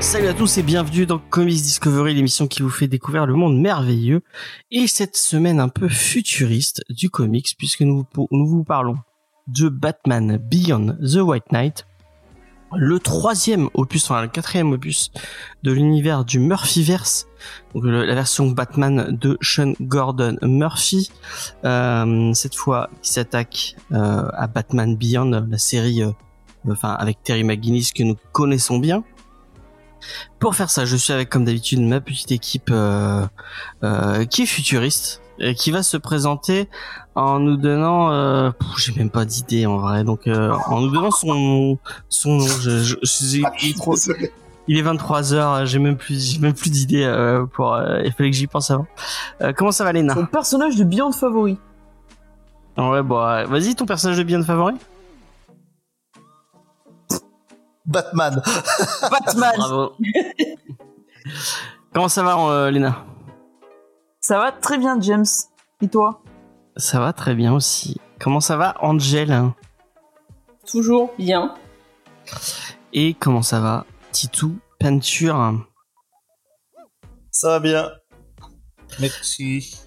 Salut à tous et bienvenue dans Comics Discovery, l'émission qui vous fait découvrir le monde merveilleux et cette semaine un peu futuriste du comics puisque nous vous parlons de Batman Beyond the White Knight, le troisième opus, enfin le quatrième opus de l'univers du Murphyverse, la version Batman de Sean Gordon Murphy, euh, cette fois qui s'attaque euh, à Batman Beyond, la série, euh, enfin avec Terry McGuinness que nous connaissons bien. Pour faire ça, je suis avec comme d'habitude ma petite équipe qui est futuriste qui va se présenter en nous donnant, euh, j'ai même pas d'idée en vrai, donc euh, en nous donnant son son nom. Je, je, je- Ah, il, est trop- il est 23 h j'ai même plus j'ai même plus d'idées euh, pour. euh, il fallait que j'y pense avant. Euh, comment ça va Léna? Ton personnage de Beyond favori. Ouais, bon, euh, vas-y ton personnage de bien favori. Batman. Batman. Bravo. comment ça va euh, Léna? Ça va très bien, James. Et toi Ça va très bien aussi. Comment ça va Angel Toujours bien. Et comment ça va Titou Peinture Ça va bien. Merci.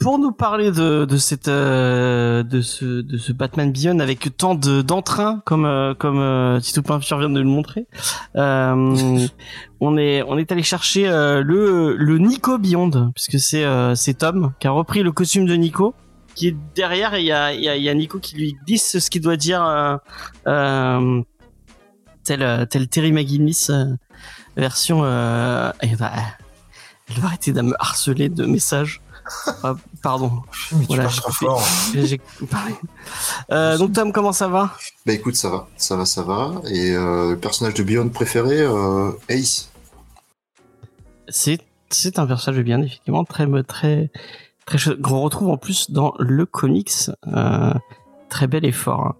Pour nous parler de, de cette euh, de ce de ce Batman Beyond avec tant de d'entrain comme euh, comme euh, Titou Peinture vient de le montrer, euh, on est on est allé chercher le le Nico Beyond puisque c'est c'est Tom qui a repris le costume de Nico qui est derrière et il y a il y a, y a Nico qui lui dit ce qu'il doit dire tel tel Terry McGinnis version euh, elle va elle va arrêter de me harceler de messages ah, pardon. Mais tu Voilà, j'ai trop fort. Euh, donc Tom, comment ça va? Bah écoute, ça va, ça va, ça va. Et euh, le personnage de Beyond préféré, euh, Ace? C'est c'est un personnage bien effectivement très très très qu'on retrouve en plus dans le comics. Très bel effort.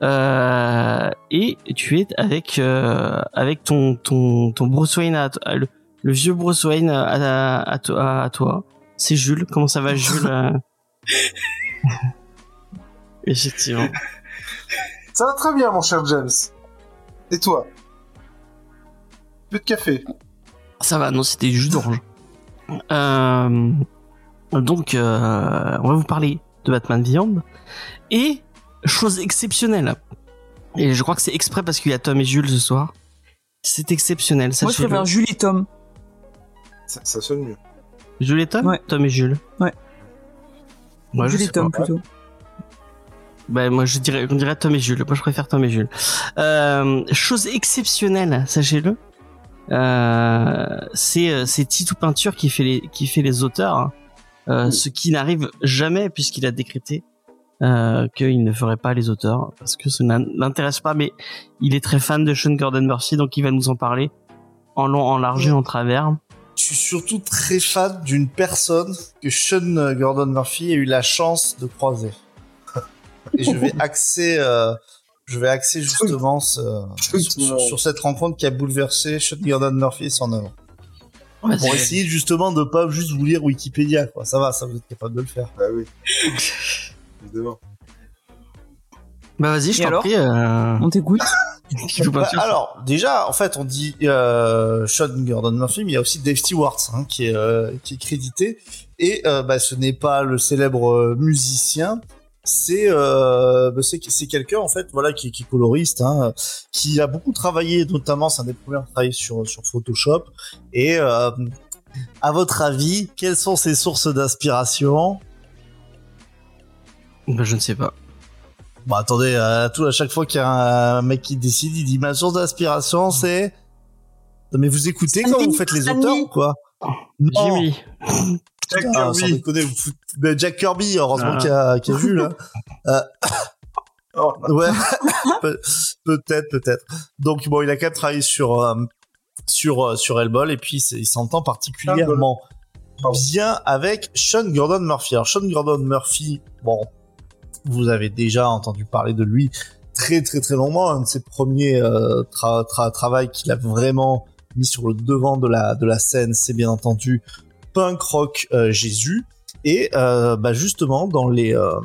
hein. Et tu es avec avec ton ton ton Bruce Wayne à, à- le, le vieux Bruce Wayne à toi. C'est Jules. Comment ça va Jules euh Effectivement. Ça va très bien, mon cher James. Et toi? Peu de café? Ça va, non, c'était du jus d'orange. Euh, donc, euh, on va vous parler de Batman Beyond. Et, chose exceptionnelle, et je crois que c'est exprès parce qu'il y a Tom et Jules ce soir, c'est exceptionnel, Moi, je préfère Julie et Tom. Ça, ça sonne mieux. Jules et Tom Ouais. Tom et Jules Ouais. Moi, je Julie sais et Tom, pas. plutôt. Ben, moi, je dirais, on dirait Tom et Jules. Moi, je préfère Tom et Jules. Euh, chose exceptionnelle, sachez-le. Euh, c'est, euh, c'est Titou Peinture qui fait les, qui fait les auteurs. hein. Euh, ce qui n'arrive jamais puisqu'il a décrété, euh, qu'il ne ferait pas les auteurs parce que ça n'in- l'intéresse pas, mais il est très fan de Sean Gordon Murphy, donc il va nous en parler en long, en large et en travers. Je suis surtout très fan d'une personne que Sean Gordon Murphy a eu la chance de croiser. Et je vais axer, euh, je vais axer justement ce- sur, cette rencontre qui a bouleversé Sean Gordon Murphy et son œuvre. Pour essayer justement de pas juste vous lire Wikipédia, quoi. Ça va, ça vous êtes capable de le faire. Bah oui. Évidemment. Bah vas-y, je t'en alors prie. Euh, On t'écoute. Bah, alors, déjà, en fait, on dit euh, Sean Gordon Murphy, mais il y a aussi Dave Stewart hein, qui, est, euh, qui est crédité. Et euh, bah, ce n'est pas le célèbre musicien, c'est euh, bah, c'est c'est quelqu'un en fait, voilà, qui, qui est coloriste, hein, qui a beaucoup travaillé, notamment, c'est un des premiers à travailler sur sur Photoshop. Et euh, à votre avis, quelles sont ses sources d'inspiration? Bah, je ne sais pas. Bon, attendez, à, tout, à chaque fois qu'il y a un mec qui décide, il dit ma source d'inspiration, c'est. Non, mais vous écoutez quand vous faites les auteurs ou quoi? Non, Jimmy. Jack Ah, sans Kirby. déconner, vous fout- mais Jack Kirby, heureusement Ah. qu'il y a, qu'il y a Jules. hein. Euh, Oh, ouais, Pe- peut-être, peut-être. Donc bon, il a quand même travaillé sur euh, sur euh, sur Hellboy et puis il s'entend particulièrement Pardon. bien avec Sean Gordon Murphy. Alors Sean Gordon Murphy, bon, vous avez déjà entendu parler de lui très très très longuement. Un de ses premiers euh, tra tra travail qu'il a vraiment mis sur le devant de la de la scène, c'est bien entendu punk rock euh, Jésus. Et euh, bah justement dans les euh,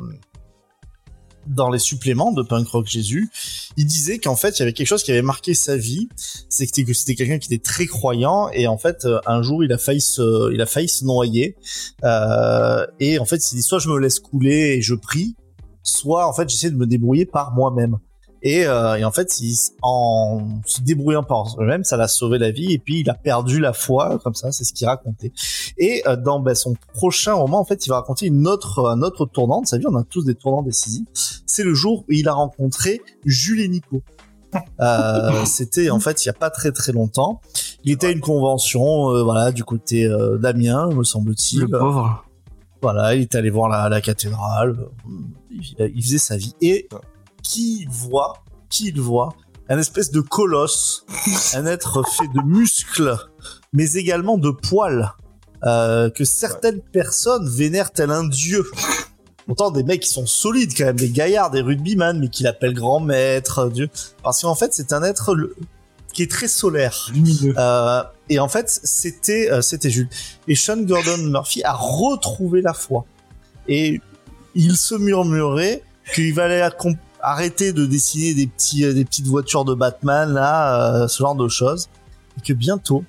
dans les suppléments de Punk Rock Jésus, il disait qu'en fait, il y avait quelque chose qui avait marqué sa vie, c'était que c'était quelqu'un qui était très croyant et en fait, euh, un jour, il a failli se, il a failli se noyer euh, et en fait, il dit soit je me laisse couler et je prie, soit en fait, j'essaie de me débrouiller par moi-même. Et, euh, et en fait, il, en se débrouillant par lui-même, ça l'a sauvé la vie. Et puis, il a perdu la foi, comme ça, c'est ce qu'il racontait. Et euh, dans ben, son prochain roman, en fait, il va raconter une autre, un autre tournant de sa vie. On a tous des tournants décisifs. C'est le jour où il a rencontré Jules et Nico. Euh, C'était en fait il y a pas très très longtemps. Il était à une convention, euh, voilà, du côté euh, d'Amiens, me semble-t-il. Le pauvre. Voilà, il est allé voir la, la cathédrale. Il, il faisait sa vie. Et qui voit, qui il voit, un espèce de colosse, un être fait de muscles, mais également de poils, euh, que certaines personnes vénèrent tel un dieu. Pourtant, des mecs qui sont solides quand même, des gaillards, des rugbyman, mais qui l'appellent grand maître, dieu. Parce qu'en fait, c'est un être le- qui est très solaire. Lumineux. Euh, et en fait, c'était euh, c'était Jules. Et Sean Gordon Murphy a retrouvé la foi. Et il se murmurait qu'il valait arrêter de dessiner des petits euh, des petites voitures de Batman euh, ce genre de choses, et que bientôt,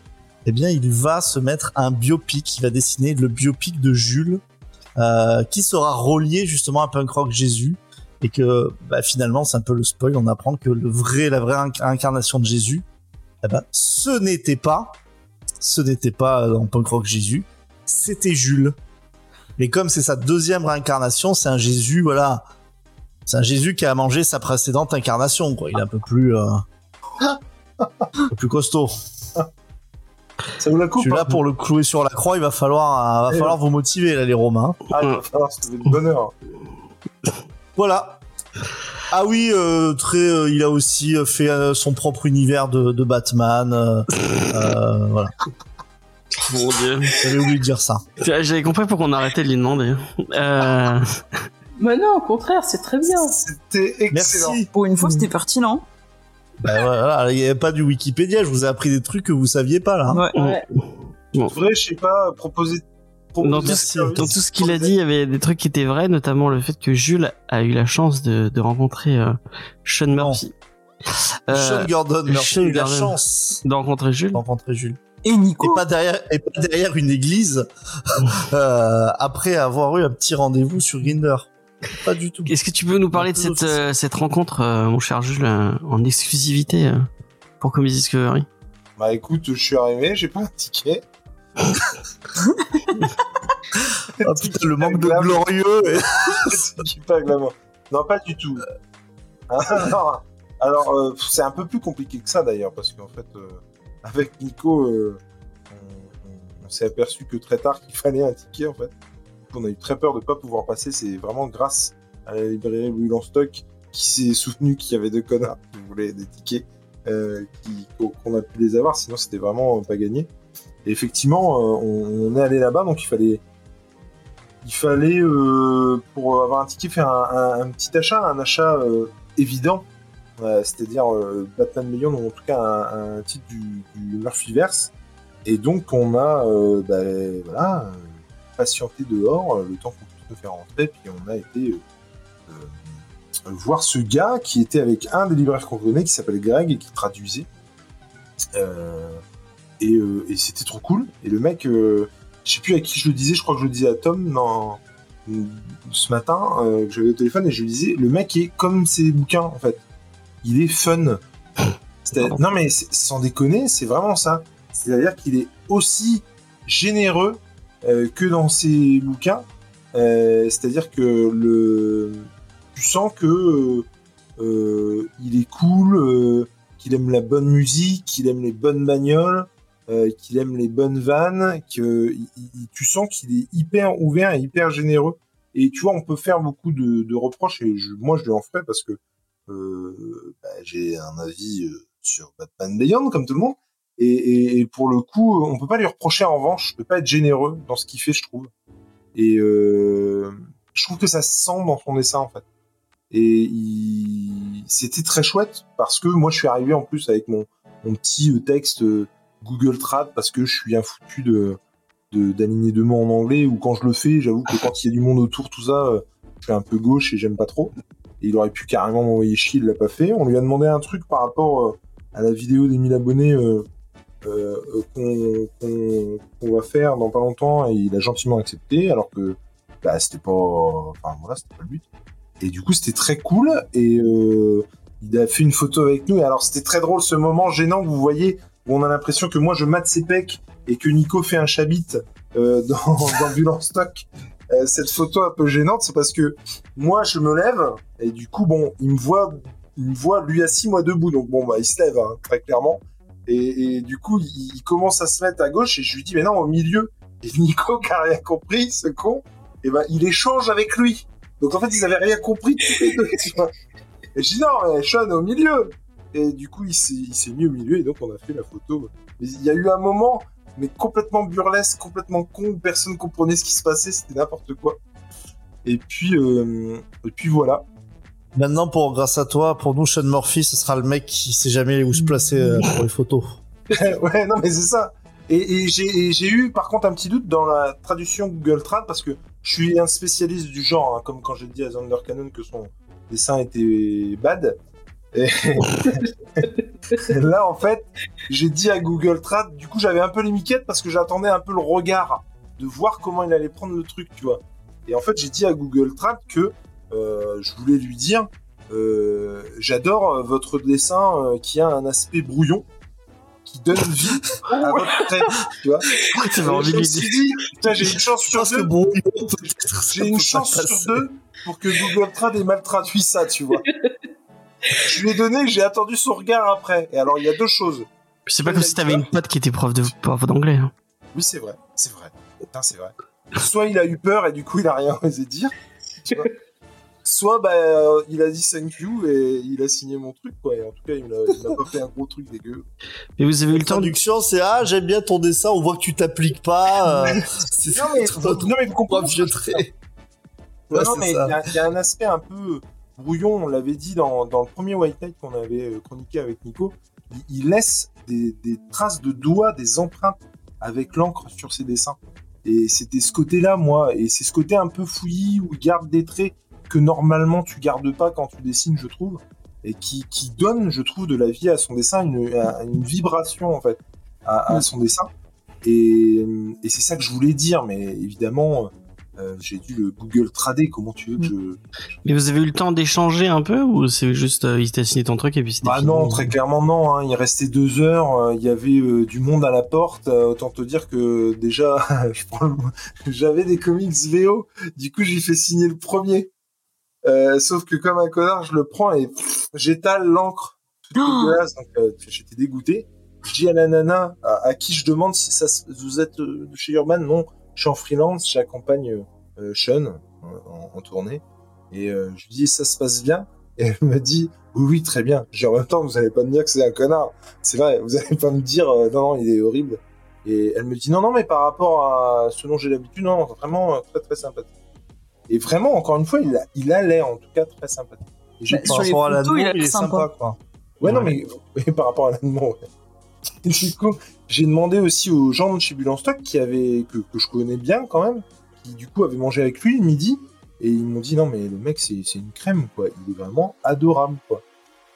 eh bien, il va se mettre un biopic. Il va dessiner le biopic de Jules, qui sera relié justement à Punk Rock Jésus. Et que bah, finalement, c'est un peu le spoil. On apprend que le vrai, la vraie inc- incarnation de Jésus, eh ben, ce n'était pas, ce n'était pas dans Punk Rock Jésus, c'était Jules. Mais comme c'est sa deuxième réincarnation, c'est un Jésus, voilà, c'est un Jésus qui a mangé sa précédente incarnation, quoi. Il est un peu plus, euh, un peu plus costaud. Ça vous la coupe Celui-là, hein pour le clouer sur la croix, il va falloir, euh, va Et falloir vous motiver, là, les Romains. Ah, il va falloir se lever de bonne heure. Voilà. Ah oui, euh, très, euh, il a aussi euh, fait euh, son propre univers de, de Batman. euh, euh, voilà. Mon dieu. J'avais oublié de dire ça. J'avais compris pourquoi on arrêtait de lui demander. Euh, Mais non, au contraire, c'est très bien. C'était excellent. Merci. Pour une fois, c'était pertinent. Bah voilà, il n'y avait pas du Wikipédia, je vous ai appris des trucs que vous saviez pas là. hein. Ouais. Ouais. Devrais, je sais pas, proposer. Dans, tout ce, dans tout ce qu'il a dit, il y avait des trucs qui étaient vrais, notamment le fait que Jules a eu la chance de, de rencontrer euh, Sean Murphy. Euh, Sean Gordon, Murphy Sean a eu la chance de rencontrer Jules. de rencontrer Jules. Et Et Nico. pas derrière, et pas derrière une église, euh, après avoir eu un petit rendez-vous sur Grinder. Pas du tout. Est-ce que tu peux nous parler de cette, euh, cette rencontre, euh, mon cher Jules, euh, en exclusivité euh, pour Comedy Discovery? Bah écoute, je suis arrivé, j'ai pas un ticket. Ah, putain, le manque de glorieux. pas glamour. Non, pas du tout. alors, alors, euh, c'est un peu plus compliqué que ça d'ailleurs, parce qu'en fait, euh, avec Nico, euh, on, s'est aperçu que très tard qu'il fallait un ticket en fait. On a eu très peur de pas pouvoir passer. C'est vraiment grâce à la librairie Louis Stock qui s'est soutenu qu'il y avait deux connards qui voulaient des tickets, qu'on a pu les avoir. Sinon, c'était vraiment pas gagné. Effectivement, euh, on, est allé là-bas, donc il fallait, il fallait euh, pour avoir un ticket faire un, petit achat, un achat euh, évident, c'est-à-dire Batman Million, ou en tout cas un, titre du, du Murphyverse. Et donc on a bah, voilà, patienté dehors le temps qu'on puisse nous faire rentrer, puis on a été voir ce gars qui était avec un des libraires qu'on connaît, qui s'appelle Greg, et qui traduisait. Et, euh, et c'était trop cool. Et le mec, euh, je sais plus à qui je le disais, je crois que je le disais à Tom dans, ce matin, euh, que j'avais au téléphone, et je lui disais, le mec est comme ses bouquins, en fait. Il est fun. Non mais sans déconner, c'est vraiment ça. C'est-à-dire qu'il est aussi généreux euh, que dans ses bouquins. C'est-à-dire que le, tu sens que il est cool, qu'il aime la bonne musique, qu'il aime les bonnes bagnoles, qu'il aime les bonnes vannes, que tu sens qu'il est hyper ouvert et hyper généreux. Et tu vois, on peut faire beaucoup de, reproches, et moi je lui en ferai parce que euh, bah, j'ai un avis euh, sur Batman Beyond, comme tout le monde. Et, pour le coup, on peut pas lui reprocher en revanche de pas être généreux dans ce qu'il fait, je trouve. Et euh, je trouve que ça se sent dans son dessin, en fait. Et c'était très chouette parce que moi, je suis arrivé en plus avec mon, mon petit euh, texte euh, Google Trad parce que je suis un foutu de d'aligner deux mots en anglais ou quand je le fais, j'avoue que quand il y a du monde autour, tout ça, euh, je suis un peu gauche et j'aime pas trop. Et il aurait pu carrément m'envoyer chier, il l'a pas fait. On lui a demandé un truc par rapport euh, à la vidéo des 1000 abonnés euh, qu'on va faire dans pas longtemps et il a gentiment accepté alors que bah, c'était pas enfin voilà pas le but et du coup c'était très cool et il a fait une photo avec nous et alors c'était très drôle ce moment gênant que vous voyez où on a l'impression que moi je mate ses pecs et que Nico fait un chabit euh, dans, dans Bulle en stock Euh, cette photo un peu gênante c'est parce que moi je me lève et du coup bon il me voit il me voit lui assis moi debout donc bon bah il se lève hein, très clairement et, et du coup, il, il commence à se mettre à gauche et je lui dis, mais non, au milieu. Et Nico, qui a rien compris, ce con, et ben, il échange avec lui. Donc en fait, ils avaient rien compris tous les. Et je dis, non, mais Sean, au milieu. Et du coup, il s'est mis au milieu et donc on a fait la photo. Mais il y a eu un moment, mais complètement burlesque, complètement con, où personne comprenait ce qui se passait, c'était n'importe quoi. Et puis, euh, et puis voilà. Maintenant, pour grâce à toi, pour nous, Sean Murphy, ce sera le mec qui sait jamais où se placer euh, pour les photos. ouais, non, mais c'est ça. Et, et j'ai et j'ai eu par contre un petit doute dans la traduction Google Trad parce que je suis un spécialiste du genre, hein, comme quand j'ai dit à Zander Cannon que son dessin était bad. Et là, en fait, j'ai dit à Google Trad, du coup, j'avais un peu les miquettes parce que j'attendais un peu le regard de voir comment il allait prendre le truc, tu vois. Et en fait, j'ai dit à Google Trad que euh, je voulais lui dire euh, j'adore euh, votre dessin euh, qui a un aspect brouillon qui donne vie à votre trait, tu vois. Envie je me suis dit, putain, j'ai une chance sur deux. bon, J'ai une chance sur deux pour que Google Trad ait mal traduit ça, tu vois. Je lui ai donné, j'ai attendu son regard après. Et alors, il y a deux choses. C'est pas comme si t'avais une pote qui était prof de prof d'anglais. hein. Oui, c'est vrai, c'est vrai. Putain, c'est vrai. Soit il a eu peur et du coup, il a rien osé dire. tu vois. Soit bah, euh, il a dit thank you et il a signé mon truc, quoi. Et en tout cas, il m'a pas fait un gros truc dégueu. Mais vous avez eu le temps de... traduction, c'est ah, j'aime bien ton dessin, on voit que tu t'appliques pas. euh, c'est Non, mais, non, mais vous comprenez. vieux trait. Non, Ouais, non, mais y, il y a un aspect un peu brouillon, on l'avait dit dans, dans le premier White Knight qu'on avait euh, chroniqué avec Nico. Il, il laisse des, des traces de doigts, des empreintes avec l'encre sur ses dessins. Et c'était ce côté-là, moi, et c'est ce côté un peu fouillis où il garde des traits que normalement tu gardes pas quand tu dessines, je trouve, et qui, qui donne, je trouve, de la vie à son dessin, une, à- une vibration en fait à, à son dessin. Et, et c'est ça que je voulais dire, mais évidemment, euh, j'ai dû le Google trader. Comment tu veux que je. Mais vous avez eu le temps d'échanger un peu ou c'est juste euh, il t'a signé ton truc et puis c'était Bah fini non, très clairement non. hein. Il restait deux heures. euh, Il y avait euh, du monde à la porte. autant te dire que déjà, j'avais des comics VO. Du coup, j'ai fait signer le premier. Sauf que comme un connard, je le prends et j'étale l'encre. Oh J'étais dégoûté. Je dis à la nana à, à qui je demande si ça, vous êtes de chez Urban? Non, je suis en freelance. J'accompagne euh, Sean en, en tournée. Et euh, je lui dis ça se passe bien? Et elle me dit oui, oui, très bien. J'ai en même temps, vous allez pas me dire que c'est un connard. C'est vrai, vous allez pas me dire euh, non, non, il est horrible. Et elle me dit non, non, mais par rapport à ce dont j'ai l'habitude, non, vraiment très très sympathique. Et vraiment, encore une fois, il a, il a l'air en tout cas très sympathique. Et Bah, sur les à il a l'air sympa, sympa. quoi. Ouais, non, mais ouais, par rapport à l'allemand, ouais. Et du coup, j'ai demandé aussi aux gens de chez Bulle en Stock qui avaient, que, que je connais bien quand même, qui du coup avaient mangé avec lui le midi, et ils m'ont dit non, mais le mec, c'est c'est une crème, quoi. Il est vraiment adorable, quoi.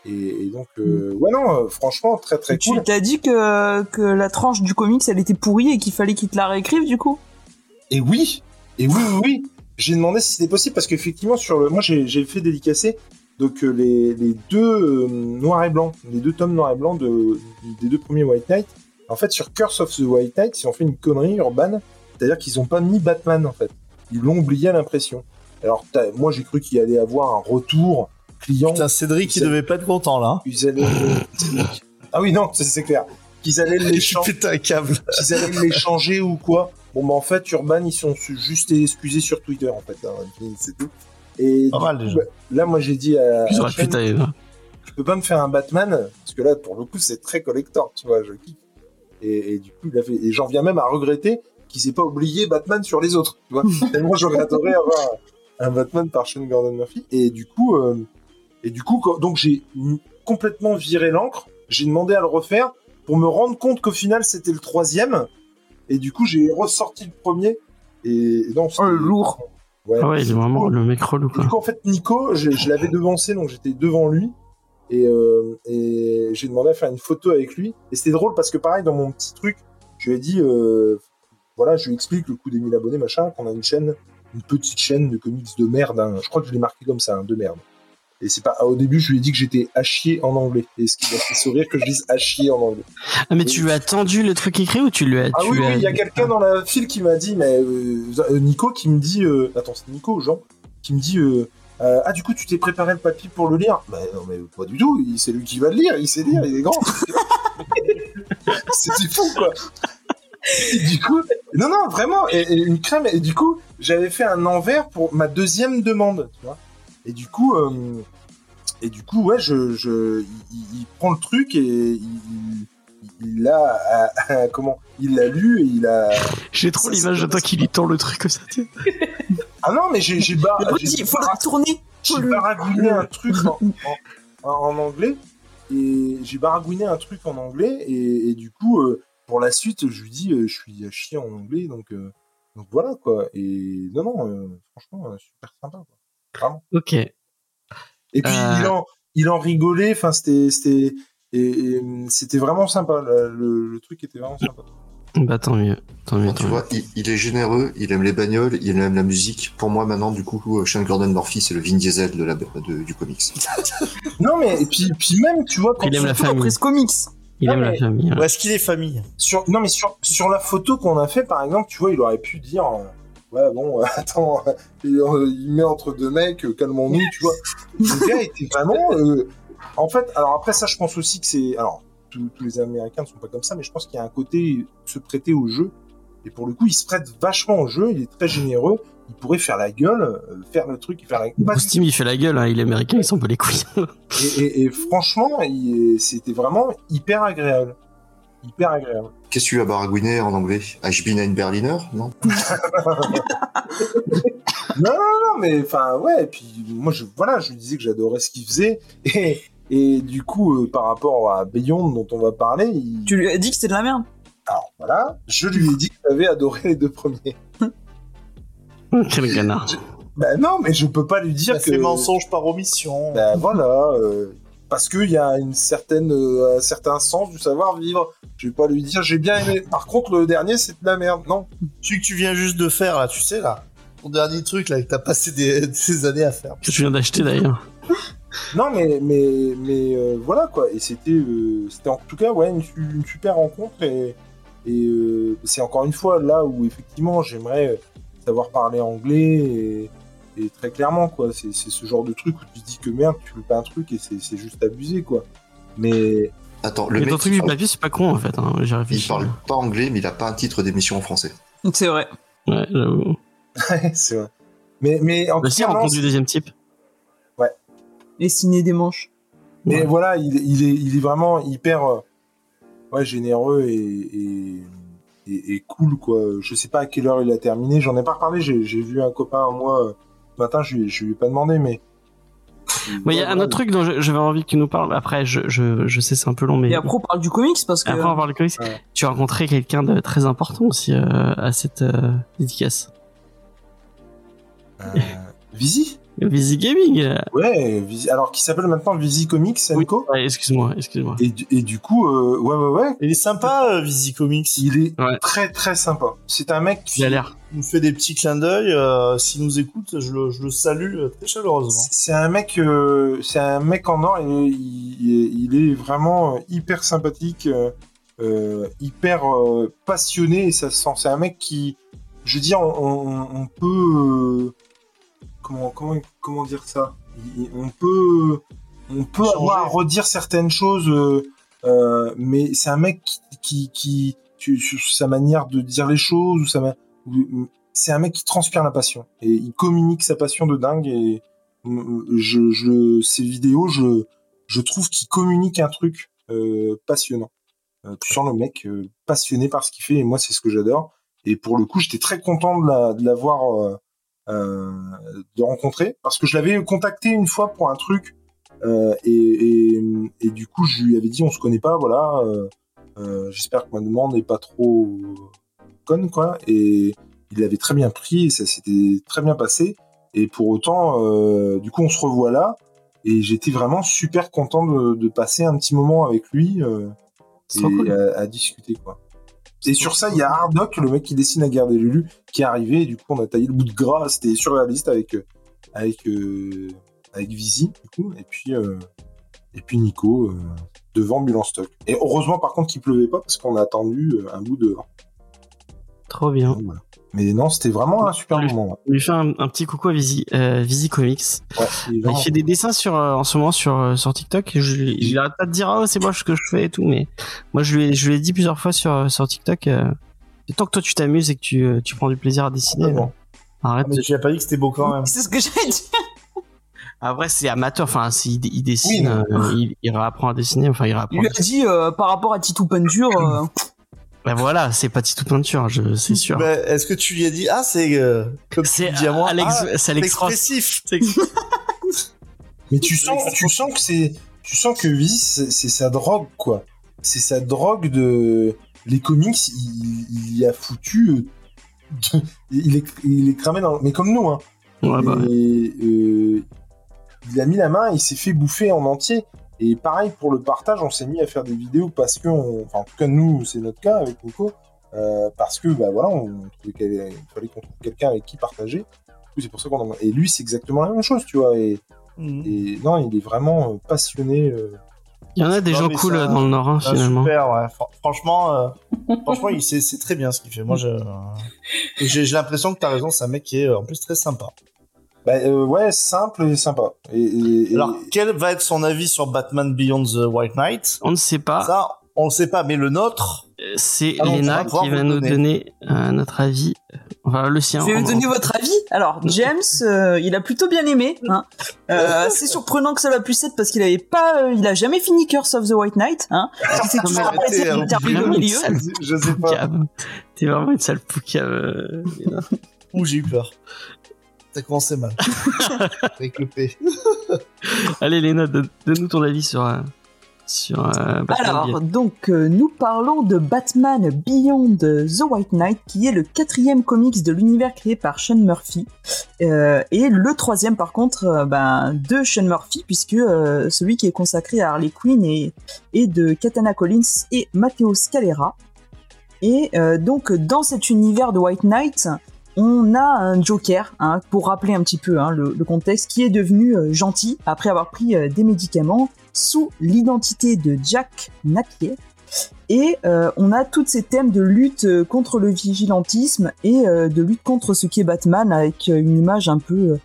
Et, et donc, euh, ouais, non, euh, franchement, très très Tu cool. t'as dit que, que la tranche du comics elle était pourrie et qu'il fallait qu'il te la réécrive du coup? Et oui, et oui, oui, oui. J'ai demandé si c'était possible parce qu'effectivement, sur le, moi, j'ai j'ai fait dédicacer donc euh, les, les deux euh, noirs et blancs, les deux tomes noirs et blancs de, des deux premiers White Knight. En fait, sur Curse of the White Knight, ils ont fait une connerie urbaine, c'est-à-dire qu'ils ont pas mis Batman en fait. Ils l'ont oublié à l'impression. Alors, moi, j'ai cru qu'il allait avoir un retour client. Putain, Cédric, il devait pas être content là. Ils allaient. ah oui, non, c'est- clair. Qu'ils allaient l'échanger pété un câble. qu'ils allaient l'échanger ou quoi. Bon, bah, en fait, Urban, ils sont juste excusés sur Twitter, en fait. hein, c'est tout. Et Pas du mal, coup, déjà. bah, là, moi, j'ai dit à, auraient pu tailler, là. tu peux pas me faire un Batman, parce que là, pour le coup, c'est très collector, tu vois, je kiffe. Et, et du coup, il a fait, et j'en viens même à regretter qu'ils aient pas oublié Batman sur les autres, tu vois. Tellement j'aurais adoré avoir un, Batman par Sean Gordon Murphy. Et du coup, euh, et du coup, quand- donc j'ai complètement viré l'encre, j'ai demandé à le refaire, pour me rendre compte qu'au final c'était le troisième. Et du coup, j'ai ressorti le premier. Et non, c'était- Oh, lourd. Ouais. Ah ouais, il est vraiment le mec relou, Et du coup, en fait, Nico, je, je l'avais devancé, donc j'étais devant lui. Et, euh, et j'ai demandé à faire une photo avec lui. Et c'était drôle parce que, pareil, dans mon petit truc, je lui ai dit, euh, voilà, je lui explique le coup des 1000 abonnés, machin, qu'on a une chaîne, une petite chaîne de comics de merde. hein. Je crois que je l'ai marqué comme ça, hein, de merde. Et c'est pas, au début, je lui ai dit que j'étais à chier en anglais. Et ce qui m'a fait sourire que je dise à chier en anglais. Ah, mais tu lui as tendu le truc écrit ou tu lui as. Ah tu oui, oui, il y a quelqu'un dans la file qui m'a dit, mais euh, euh, Nico qui me dit, euh, attends, c'est Nico, Jean, qui me dit, euh, euh, ah du coup tu t'es préparé le papier pour le lire? Bah non mais pas du tout, c'est lui qui va le lire, il sait lire, il est grand. C'était fou quoi. Et du coup, non non vraiment, et, et une crème. Et du coup, j'avais fait un envers pour ma deuxième demande, tu vois. Et du coup, euh, et du coup, ouais, je, je, il, prend le truc et il, il- euh, comment, il l'a lu et il a. J'ai trop l'image de toi qui lui tend le truc comme ça. Ah non, mais j'ai, il faut tourner. baragouiné un truc en, en- en anglais et j'ai baragouiné un truc en anglais et, et du coup, euh, pour la suite, je lui dis, euh, je suis à chier en anglais, donc, euh, donc voilà quoi. Et non, non, euh, franchement, euh, super sympa. Quoi. Vraiment. Ok. Et puis Euh. il en, il en rigolait. Enfin, c'était, c'était, et, et, c'était vraiment sympa. Le, le- le truc était vraiment sympa. Bah tant mieux. Tant mieux. Tu mieux. vois, il, il est généreux, il aime les bagnoles, il aime la musique. Pour moi, maintenant, du coup, euh, Sean Gordon Murphy, c'est le Vin Diesel de la, de- du comics. Non, mais et puis, puis même, tu vois, quand Il aime la famille. après ce comics. Il Non, aime la famille. ouais. Ou est-ce qu'il est famille? Sur, non, mais sur, sur la photo qu'on a fait, par exemple, tu vois, il aurait pu dire, euh, ouais, bon, attends, il, met entre deux mecs, euh, calmons-nous, tu vois. Le gars était vraiment, euh, en fait, alors après ça, je pense aussi que c'est, alors, tous, tous les Américains ne sont pas comme ça, mais je pense qu'il y a un côté se prêter au jeu. Et pour le coup, il se prête vachement au jeu, il est très généreux, il pourrait faire la gueule, euh, faire le truc faire la Bruce Timm, il fait la gueule, hein, il est américain, il s'en bat les couilles. Et, et- et franchement, c'était vraiment hyper agréable. Hyper agréable. Qu'est-ce que tu as baragouiné en anglais? I've been ein Berliner Non? Non, non, non, mais enfin, ouais, et puis moi, je, voilà, je lui disais que j'adorais ce qu'il faisait. Et, et du coup, euh, par rapport à Beyond dont on va parler, il... Tu lui as dit que c'était de la merde? alors voilà, je lui ai dit que j'avais adoré les deux premiers. Quel canard. Ben non, mais je peux pas lui dire Ça que. fait mensonge par omission. Ben voilà, euh, parce qu'il y a une certaine, euh, un certain sens du savoir-vivre. Je vais pas lui dire j'ai bien aimé. Par contre, le dernier, c'est de la merde. Non. Celui que tu viens juste de faire, là, tu sais, là. Ton dernier truc, là, que t'as passé des, des années à faire. Que je viens d'acheter d'ailleurs. Non, mais, mais, mais euh, voilà quoi. Et c'était, euh, c'était en tout cas ouais, une, su- une super rencontre. Et, et euh, c'est encore une fois là où effectivement j'aimerais savoir parler anglais. Et, et très clairement, quoi. C'est, c'est ce genre de truc où tu te dis que merde, tu fais pas un truc et c'est, c'est juste abusé, quoi. Mais Attends, le Mais mec, ton truc du papier, c'est pas con en fait. Hein. J'ai il réfléchi. parle pas anglais, mais il a pas un titre d'émission en français. C'est vrai. Ouais, j'avoue. c'est vrai. Mais, mais en Bah, si, rencontre du deuxième type. Les ciné des manches. Mais Ouais. voilà, il, il, est, il est vraiment hyper euh, ouais, généreux et, et, et, et cool, quoi. Je sais pas à quelle heure il a terminé, j'en ai pas reparlé, j'ai vu un copain, moi, euh, matin, je, lui- je lui ai pas demandé, mais... Mais il y a un autre truc dont je- j'avais envie que tu nous parles. Après, je, je, je sais, c'est un peu long, mais. Et après, on parle du comics parce que. Après, on parle de comics. Ouais. Tu as rencontré quelqu'un de très important aussi euh, à cette euh, dédicace. Euh, Visi Visi Gaming. Ouais, alors qui s'appelle maintenant Visi Comics Co. Ouais, excuse-moi, excuse-moi. Et, du- et du coup, euh, ouais, ouais, ouais, Il est sympa, euh, Visi Comics. il est Ouais. très, très sympa. C'est un mec qui... Nous fait des petits clins d'œil. euh, S'il nous écoute, je le, je le salue très chaleureusement. C'est un mec, euh, c'est un mec en or. Et il, est vraiment hyper sympathique, hyper euh, passionné. Et ça se sent. C'est un mec qui, je veux dire, on, on- on peut, euh, comment, comment, comment dire ça? Il- On peut, on peut avoir à redire certaines choses, euh, euh, mais c'est un mec qui, qui, qui sur sa manière de dire les choses ou sa c'est un mec qui transpire la passion. Et il communique sa passion de dingue et euh, je, je ces vidéos je je trouve qu'il communique un truc euh, passionnant. Euh, tu sens le mec euh, passionné par ce qu'il fait et moi c'est ce que j'adore. Et pour le coup j'étais très content de la de l'avoir de rencontrer parce que je l'avais contacté une fois pour un truc euh, et, et, et du coup je lui avais dit on se connaît pas voilà euh, Euh, J'espère que ma demande n'est pas trop conne, quoi. Et il avait très bien pris, et ça s'était très bien passé. Et pour autant, euh, du coup, on se revoit là. Et j'étais vraiment super content de, de passer un petit moment avec lui euh, et cool. à, à discuter, quoi. Et sur ça, il y a Hardock, le mec qui dessine la guerre des Lulu, qui est arrivé. Et du coup, on a taillé le bout de gras. C'était surréaliste avec euh, avec euh, avec Visi, du coup. Et puis euh, et puis Nico euh, devant Bulan Stock. Et heureusement, par contre, qu'il pleuvait pas parce qu'on a attendu un bout dehors. Trop bien. Donc, voilà. Mais non, c'était vraiment un super Oui. moment. On lui fait un, un petit coucou à Visi, euh, Visi Comics. Ouais, il Il fait des dessins sur, euh, en ce moment sur, euh, sur TikTok. Je, il arrête pas de dire, oh, c'est moche ce que je fais et tout, mais moi, je lui ai, je lui ai dit plusieurs fois sur, sur TikTok, euh, tant que toi tu t'amuses et que tu, tu prends du plaisir à dessiner, Ah bon. euh, arrête. Mais tu n'as pas dit que c'était beau quand même. C'est ce que j'allais dire. Après, c'est amateur, enfin, il, il dessine, Oui, euh, il, il réapprend à dessiner, enfin, il Il réapprend. lui a dit euh, par rapport à Titou Peinture. Ben voilà, c'est pas tout peinture, je, c'est sûr. Bah, Est-ce que tu lui as dit ah c'est euh, c'est moi Alex, ah, c'est Alex expressif. Mais tu sens, tu sens que c'est, tu sens que Viz, c'est c'est sa drogue, quoi. C'est sa drogue de. Les comics, il, il y a foutu. euh, il, est, il est cramé dans. Mais comme nous, hein. Ouais, bah, ouais. Euh, il a mis la main, il s'est fait bouffer en entier. Et pareil pour le partage, on s'est mis à faire des vidéos parce que, on- enfin, en tout cas nous, c'est notre cas avec Nico, euh, parce que bah voilà, on trouvait qu'il fallait qu'on trouve quelqu'un avec qui partager. Du coup, C'est pour ça qu'on en... Et lui, c'est exactement la même chose, tu vois. Et, et non, il est vraiment euh, passionné. euh. Il y en a des gens cool ça- dans le Nord, hein, finalement. super, ouais. Fran- franchement, euh, franchement, il sait, c'est très bien ce qu'il fait. Moi, je, euh, j'ai, l'impression que t'as raison. C'est un mec qui est en plus très sympa. Bah, euh, ouais, simple et sympa. Et, et- et- Alors, quel va être son avis sur Batman Beyond the White Knight? On ne sait pas. Ça, on le sait pas. Mais le nôtre, Euh, C'est Ah Lena va qui va nous donner. donner euh, notre avis. Enfin, le sien. Je vais vous donner votre avis. Alors, James, euh, il a plutôt bien aimé. Hein. Euh, c'est surprenant que ça l'a pu être parce qu'il avait pas, euh, il a jamais fini Curse of the White Knight. Hein. Il s'est Non, toujours mais arrêté arrêtez, à hein, l'interview vraiment au une milieu. sale je sais pas. poucave. T'es vraiment une sale poucave. euh, où j'ai eu peur. T'as commencé mal. Avec le P. Allez, Léna, donne- donne-nous ton avis sur, euh, sur euh, Batman Alors, donc, euh, nous parlons de Batman Beyond the White Knight, qui est le quatrième comics de l'univers créé par Sean Murphy, Euh, et le troisième, par contre, euh, ben, de Sean Murphy, puisque euh, celui qui est consacré à Harley Quinn est, est de Katana Collins et Matteo Scalera. Et euh, donc, dans cet univers de White Knight, on a un Joker, hein, pour rappeler un petit peu hein, le, contexte, qui est devenu euh, gentil après avoir pris euh, des médicaments sous l'identité de Jack Napier. Et euh, on a tous ces thèmes de lutte contre le vigilantisme et de lutte contre ce qu'est Batman avec une image un peu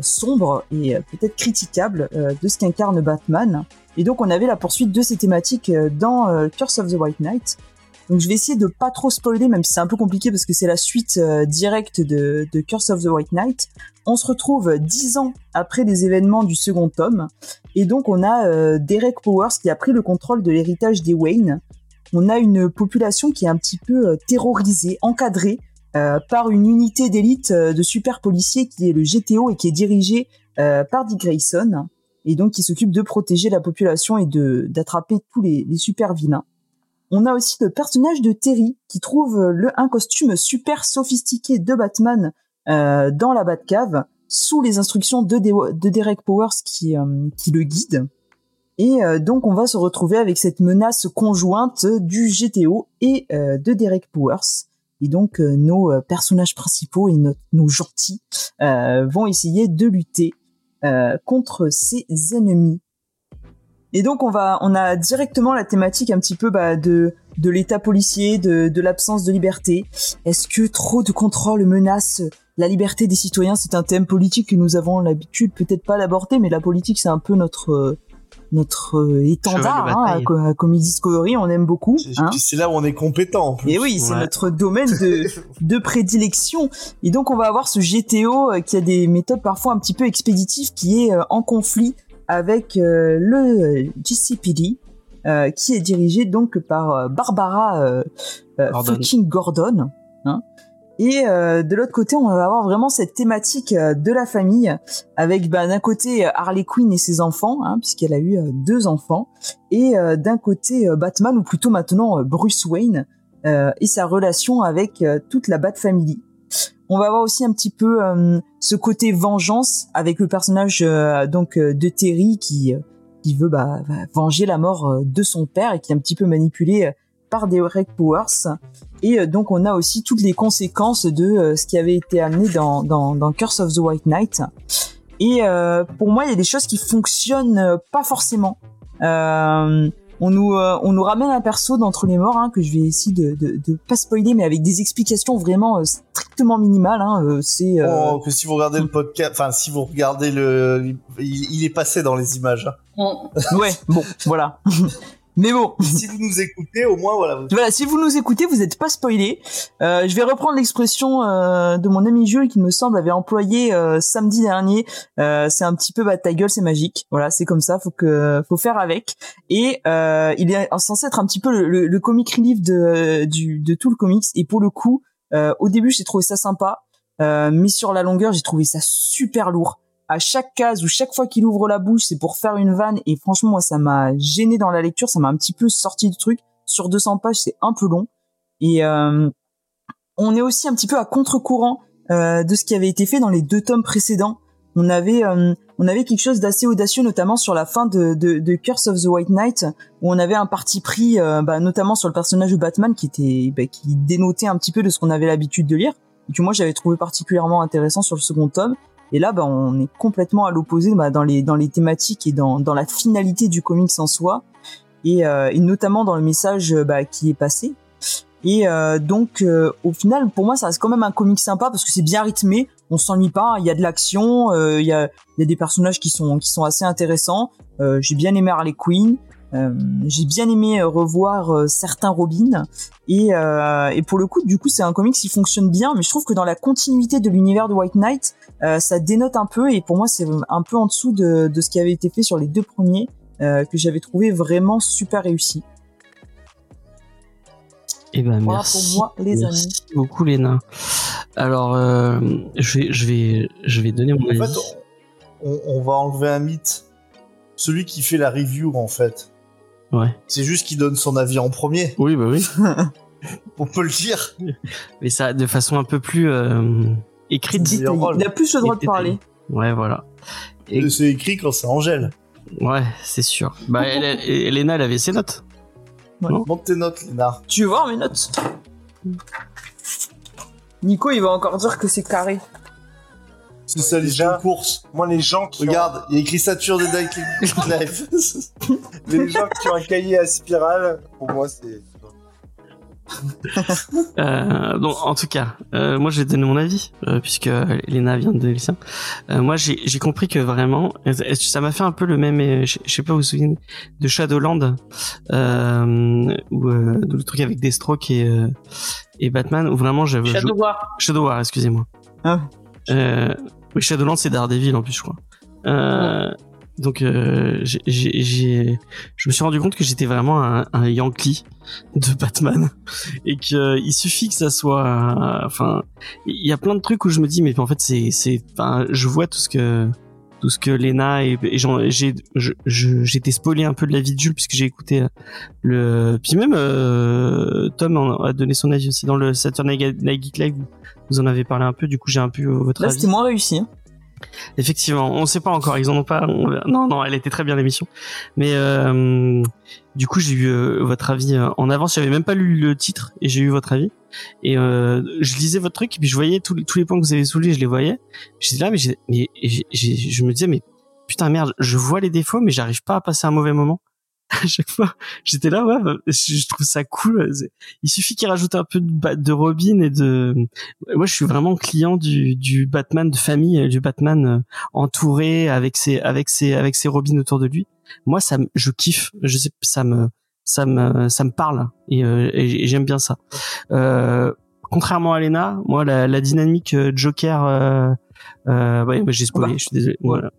sombre et peut-être critiquable de ce qu'incarne Batman. Et donc on avait la poursuite de ces thématiques dans Curse of the White Knight. Donc je vais essayer de pas trop spoiler, même si c'est un peu compliqué parce que c'est la suite euh, directe de, de Curse of the White Knight. On se retrouve dix ans après les événements du second tome, et donc on a euh, Derek Powers qui a pris le contrôle de l'héritage des Wayne. On a une population qui est un petit peu euh, terrorisée, encadrée euh, par une unité d'élite euh, de super policiers qui est le GTO et qui est dirigée par Dick Grayson, et donc qui s'occupe de protéger la population et de d'attraper tous les, les super vilains. On a aussi le personnage de Terry qui trouve euh, le, un costume super sophistiqué de Batman euh, dans la Batcave sous les instructions de, De- de Derek Powers qui, euh, qui le guide. Et donc on va se retrouver avec cette menace conjointe du GTO et de Derek Powers. Et donc nos personnages principaux et nos, gentils vont essayer de lutter contre ces ennemis. Et donc on va, on a directement la thématique un petit peu bah, de de l'état policier, de, de l'absence de liberté. Est-ce que trop de contrôle menace la liberté des citoyens? C'est un thème politique que nous avons l'habitude peut-être pas d'aborder, mais la politique c'est un peu notre euh, notre euh, étendard hein, à, à Comedy Discovery, on aime beaucoup. C'est, hein. c'est là où on est compétent. En plus. Et oui, c'est Ouais. notre domaine de, de prédilection. Et donc, on va avoir ce GTO euh, qui a des méthodes parfois un petit peu expéditives, qui est euh, en conflit avec euh, le GCPD, euh, qui est dirigé donc par euh, Barbara euh, euh, Gordon. fucking Gordon. Hein. Et euh, de l'autre côté, on va avoir vraiment cette thématique de la famille, avec bah, d'un côté Harley Quinn et ses enfants, hein, puisqu'elle a eu deux enfants, et euh, d'un côté Batman, ou plutôt maintenant Bruce Wayne, euh, et sa relation avec euh, toute la Bat Family. On va avoir aussi un petit peu euh, ce côté vengeance avec le personnage euh, donc euh, de Terry qui qui veut bah, venger la mort de son père et qui est un petit peu manipulé par des Red Powers. Et donc on a aussi toutes les conséquences de ce qui avait été amené dans, Curse of the White Knight. Et pour moi, il y a des choses qui fonctionnent pas forcément. On nous euh, on nous ramène un perso d'entre les morts hein, que je vais essayer de, de de pas spoiler, mais avec des explications vraiment euh, strictement minimales. Hein, euh, c'est euh, Oh, que si vous regardez le podcast, enfin si vous regardez le, il, il est passé dans les images. hein. ouais bon voilà. mais bon, si vous nous écoutez, au moins voilà. vous- Voilà, si vous nous écoutez, vous n'êtes pas spoilés. Euh, je vais reprendre l'expression euh, de mon ami Jules qui me semble avait employé euh, samedi dernier. Euh, c'est un petit peu bah ta gueule, c'est magique. Voilà, c'est comme ça, faut que faut faire avec. Et euh, il est censé être un petit peu le, le, le comic relief de du de tout le comics. Et pour le coup, euh, au début, j'ai trouvé ça sympa, euh, mais sur la longueur, j'ai trouvé ça super lourd. À chaque case ou chaque fois qu'il ouvre la bouche, c'est pour faire une vanne. Et franchement, moi, ça m'a gêné dans la lecture. Ça m'a un petit peu sorti du truc sur 200 pages, c'est un peu long. Et euh, on est aussi un petit peu à contre-courant euh, de ce qui avait été fait dans les deux tomes précédents. On avait, euh, on avait quelque chose d'assez audacieux, notamment sur la fin de, de, de Curse of the White Knight, où on avait un parti pris, euh, bah, notamment sur le personnage de Batman, qui était, bah, qui dénotait un petit peu de ce qu'on avait l'habitude de lire, et que moi j'avais trouvé particulièrement intéressant sur le second tome. Et là, bah, on est complètement à l'opposé bah, dans les dans les thématiques et dans dans la finalité du comics en soi, et, euh, et notamment dans le message bah, qui est passé. Et euh, donc, euh, au final, pour moi, ça reste quand même un comic sympa parce que c'est bien rythmé. On s'ennuie pas. Il y a de l'action. euh, Il y a y a des personnages qui sont qui sont assez intéressants. Euh, j'ai bien aimé Harley Quinn. Euh, j'ai bien aimé euh, revoir euh, certains Robin et, euh, et pour le coup du coup c'est un comic qui fonctionne bien mais je trouve que dans la continuité de l'univers de White Knight euh, ça dénote un peu et pour moi c'est un peu en dessous de, de ce qui avait été fait sur les deux premiers euh, que j'avais trouvé vraiment super réussi Eh ben voilà merci. pour moi les amis Merci beaucoup Léna. Alors euh, je vais je vais je vais donner mon En avis. fait, on, on va enlever un mythe. Celui qui fait la review, en fait, Ouais. c'est juste qu'il donne son avis en premier. Oui bah oui. On peut le dire. Mais ça de façon un peu plus euh, écrite. Il a plus le droit de parler Ouais voilà. Et- C'est écrit quand ça Angèle. Ouais c'est sûr. Bah elle, elle- Léna elle avait ses notes. Monte tes notes, Léna. tu veux voir mes notes? Nico il va encore dire que c'est carré C'est ça, les déjà- jeux de course. Moi, les gens qui ont, Regarde, il y a écrit Saturn de Live. les gens qui ont un cahier à spirale, pour moi, c'est. Euh, donc en tout cas, euh, moi j'ai donné mon avis euh, puisque Léna vient de donner le sien. Euh, moi j'ai compris que vraiment, ça m'a fait un peu le même. euh, Je sais pas vous vous souvenez de Shadowland euh, ou euh, de le truc avec Deathstroke et euh, et Batman où vraiment j'avais Shadow War. Shadow War, excusez-moi. Ah. Euh, oui, Shadowland, c'est Daredevil en plus, je crois. Euh, donc, euh, j'ai, j'ai, je me suis rendu compte que j'étais vraiment un, un Yankee de Batman et que euh, il suffit que ça soit, euh, enfin, il y a plein de trucs où je me dis, mais en fait, c'est, c'est, je vois tout ce que tout ce que Lena et, j'ai été spoilé un peu de la vie de Jules puisque j'ai écouté euh, le puis même euh, Tom en- a donné son avis aussi dans le Saturday Night Geek Live. Vous en avez parlé un peu du coup j'ai un peu votre là avis. c'était moins réussi hein. effectivement on sait pas encore ils en ont pas on- non non elle était très bien l'émission. Mais euh, du coup j'ai eu euh, votre avis en avance. J'avais même pas lu le titre et j'ai eu votre avis et euh, je lisais votre truc et puis je voyais tous les, tous les points que vous avez soulevés je les voyais. J'étais là mais, mais je me disais mais putain merde je vois les défauts mais j'arrive pas à passer un mauvais moment. À chaque fois j'étais là ouais bah, je trouve ça cool. Il suffit qu'il rajoute un peu de, de Robin et de moi je suis vraiment client du, du Batman de famille du Batman euh, entouré avec ses avec ses avec ses Robins autour de lui. Moi ça je kiffe. Je sais ça me ça me ça me parle et, euh, et j'aime bien ça euh, contrairement à Lena moi la, la dynamique euh, Joker euh, euh, ouais, bah, j'ai spoilé bah. je suis désolé voilà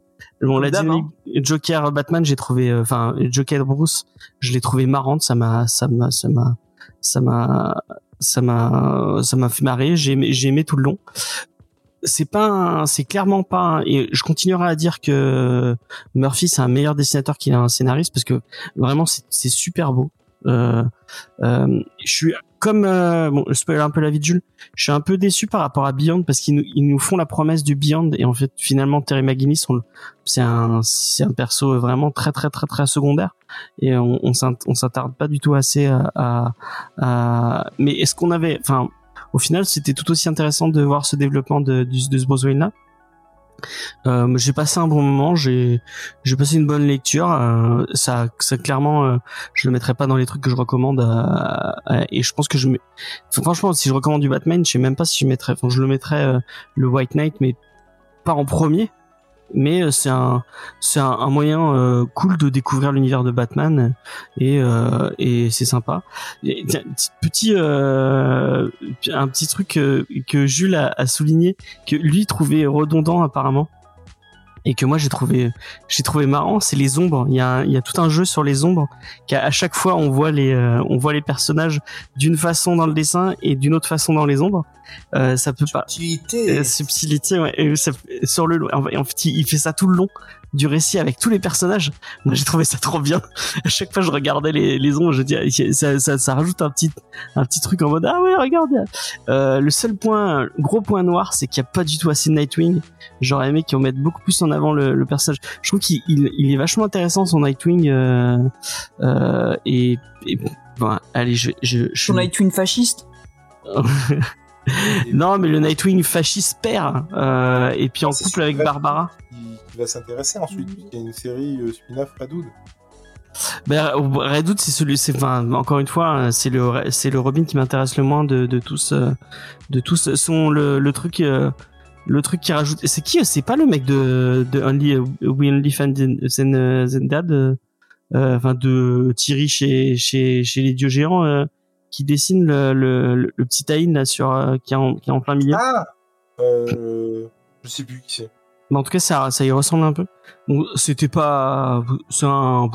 bon la D'hab, dynamique Joker Batman j'ai trouvé euh, enfin Joker Bruce je l'ai trouvé marrante ça m'a ça m'a ça m'a ça m'a ça m'a ça m'a fait marrer. J'ai aimé, j'ai aimé tout le long. C'est pas, c'est clairement pas. un- et je continuerai à dire que Murphy c'est un meilleur dessinateur qu'il est un scénariste parce que vraiment c'est super beau. Euh, euh, je suis comme euh, bon, je spoil un peu la vie de Jules. Je suis un peu déçu par rapport à Beyond parce qu'ils nous, ils nous font la promesse du Beyond et en fait finalement Terry McGuinness c'est un c'est un perso vraiment très très très très secondaire et on on s'attarde pas du tout assez à, à, à- mais est-ce qu'on avait enfin au final c'était tout aussi intéressant de voir ce développement de du- de ce Boswell là euh, j'ai passé un bon moment, j'ai passé une bonne lecture. euh, ça, ça clairement, euh, je le mettrai pas dans les trucs que je recommande. euh, euh, et je pense que je, mets- franchement, si je recommande du Batman, je sais même pas si je mettrais. Enfin, je le mettrais le White Knight, mais pas en premier. Mais euh, c'est un c'est un, un moyen euh, cool de découvrir l'univers de Batman et euh, et c'est sympa. Petit euh, un petit truc euh, que Jules a, a souligné que lui trouvait redondant apparemment et que moi j'ai trouvé j'ai trouvé marrant c'est les ombres. Il y a un- il y a tout un jeu sur les ombres qu'à à chaque fois on voit les euh, on voit les personnages d'une façon dans le dessin et d'une autre façon dans les ombres. Euh, ça peut pas Subtilité. euh, subtilité ouais, et ça- sur le en fait il fait ça tout le long du récit avec tous les personnages. Moi j'ai trouvé ça trop bien. À chaque fois je regardais les, les ombres je dis ça, ça, ça rajoute un petit un petit truc en mode ah ouais regarde. Euh, le seul point gros point noir c'est qu'il y a pas du tout assez de Nightwing. J'aurais aimé qu'on mette beaucoup plus en avant le, le personnage. Je trouve qu'il il, il est vachement intéressant son Nightwing euh, euh, et, et bon, allez je je, je Son Nightwing fasciste? non mais le Nightwing fasciste père euh, et puis en couple avec. Barbara. Qui, qui va s'intéresser ensuite, puisqu'il y a une série euh, spin-off Redwood. Ben, Red Hood, c'est celui, c'est, enfin, encore une fois, hein, c'est le, c'est le Robin qui m'intéresse le moins de, de tous, euh, de tous. Son, le, le truc, euh, le truc qui rajoute, c'est qui? C'est pas le mec de, de Only, We Only Fan Zen, Zendad, euh, enfin, de Thierry chez, chez, chez les dieux géants, euh, qui dessine le, le, petit Taïn, là, sur, euh, qui est en, qui est en plein milieu. Ah euh, Je sais plus qui c'est. Mais en tout cas, ça, ça y ressemble un peu. Bon, c'était pas, c'est un,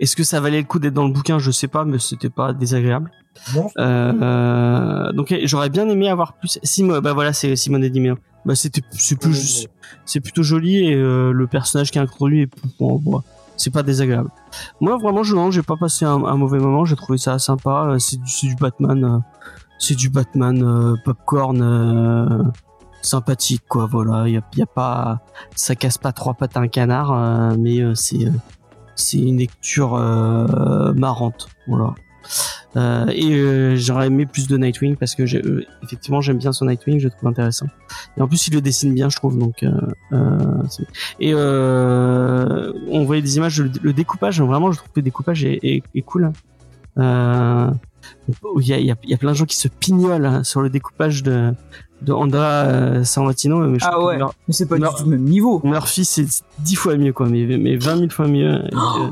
est-ce que ça valait le coup d'être dans le bouquin? Je sais pas, mais c'était pas désagréable. Non Euh, euh, donc j'aurais bien aimé avoir plus. Simon, bah voilà, c'est Simone Dimeo. Bah c'était, c'est plus, c'est plutôt joli et euh, le personnage qui est introduit est, bon, bon, c'est pas désagréable. Moi vraiment, je non, j'ai pas passé un, un mauvais moment. J'ai trouvé ça sympa. Euh, C'est du, c'est du Batman, c'est du Batman euh, popcorn. Sympathique quoi voilà. Il y a, y a pas ça casse pas trois pattes à un canard euh, mais euh, c'est euh, c'est une lecture euh, marrante voilà. Euh, et euh, j'aurais aimé plus de Nightwing parce que j'ai, effectivement j'aime bien son Nightwing je trouve intéressant. Et en plus il le dessine bien je trouve donc et on voyait des images le, le découpage vraiment je trouve que le découpage est, est, est cool. Il y a, y, y a plein de gens qui se pignolent hein, sur le découpage de de Andra euh, Sarantino mais je Ah ouais. Mur- Mais c'est pas Non. du tout le même niveau. Murphy c'est dix fois mieux quoi mais mais vingt mille fois mieux Et, euh,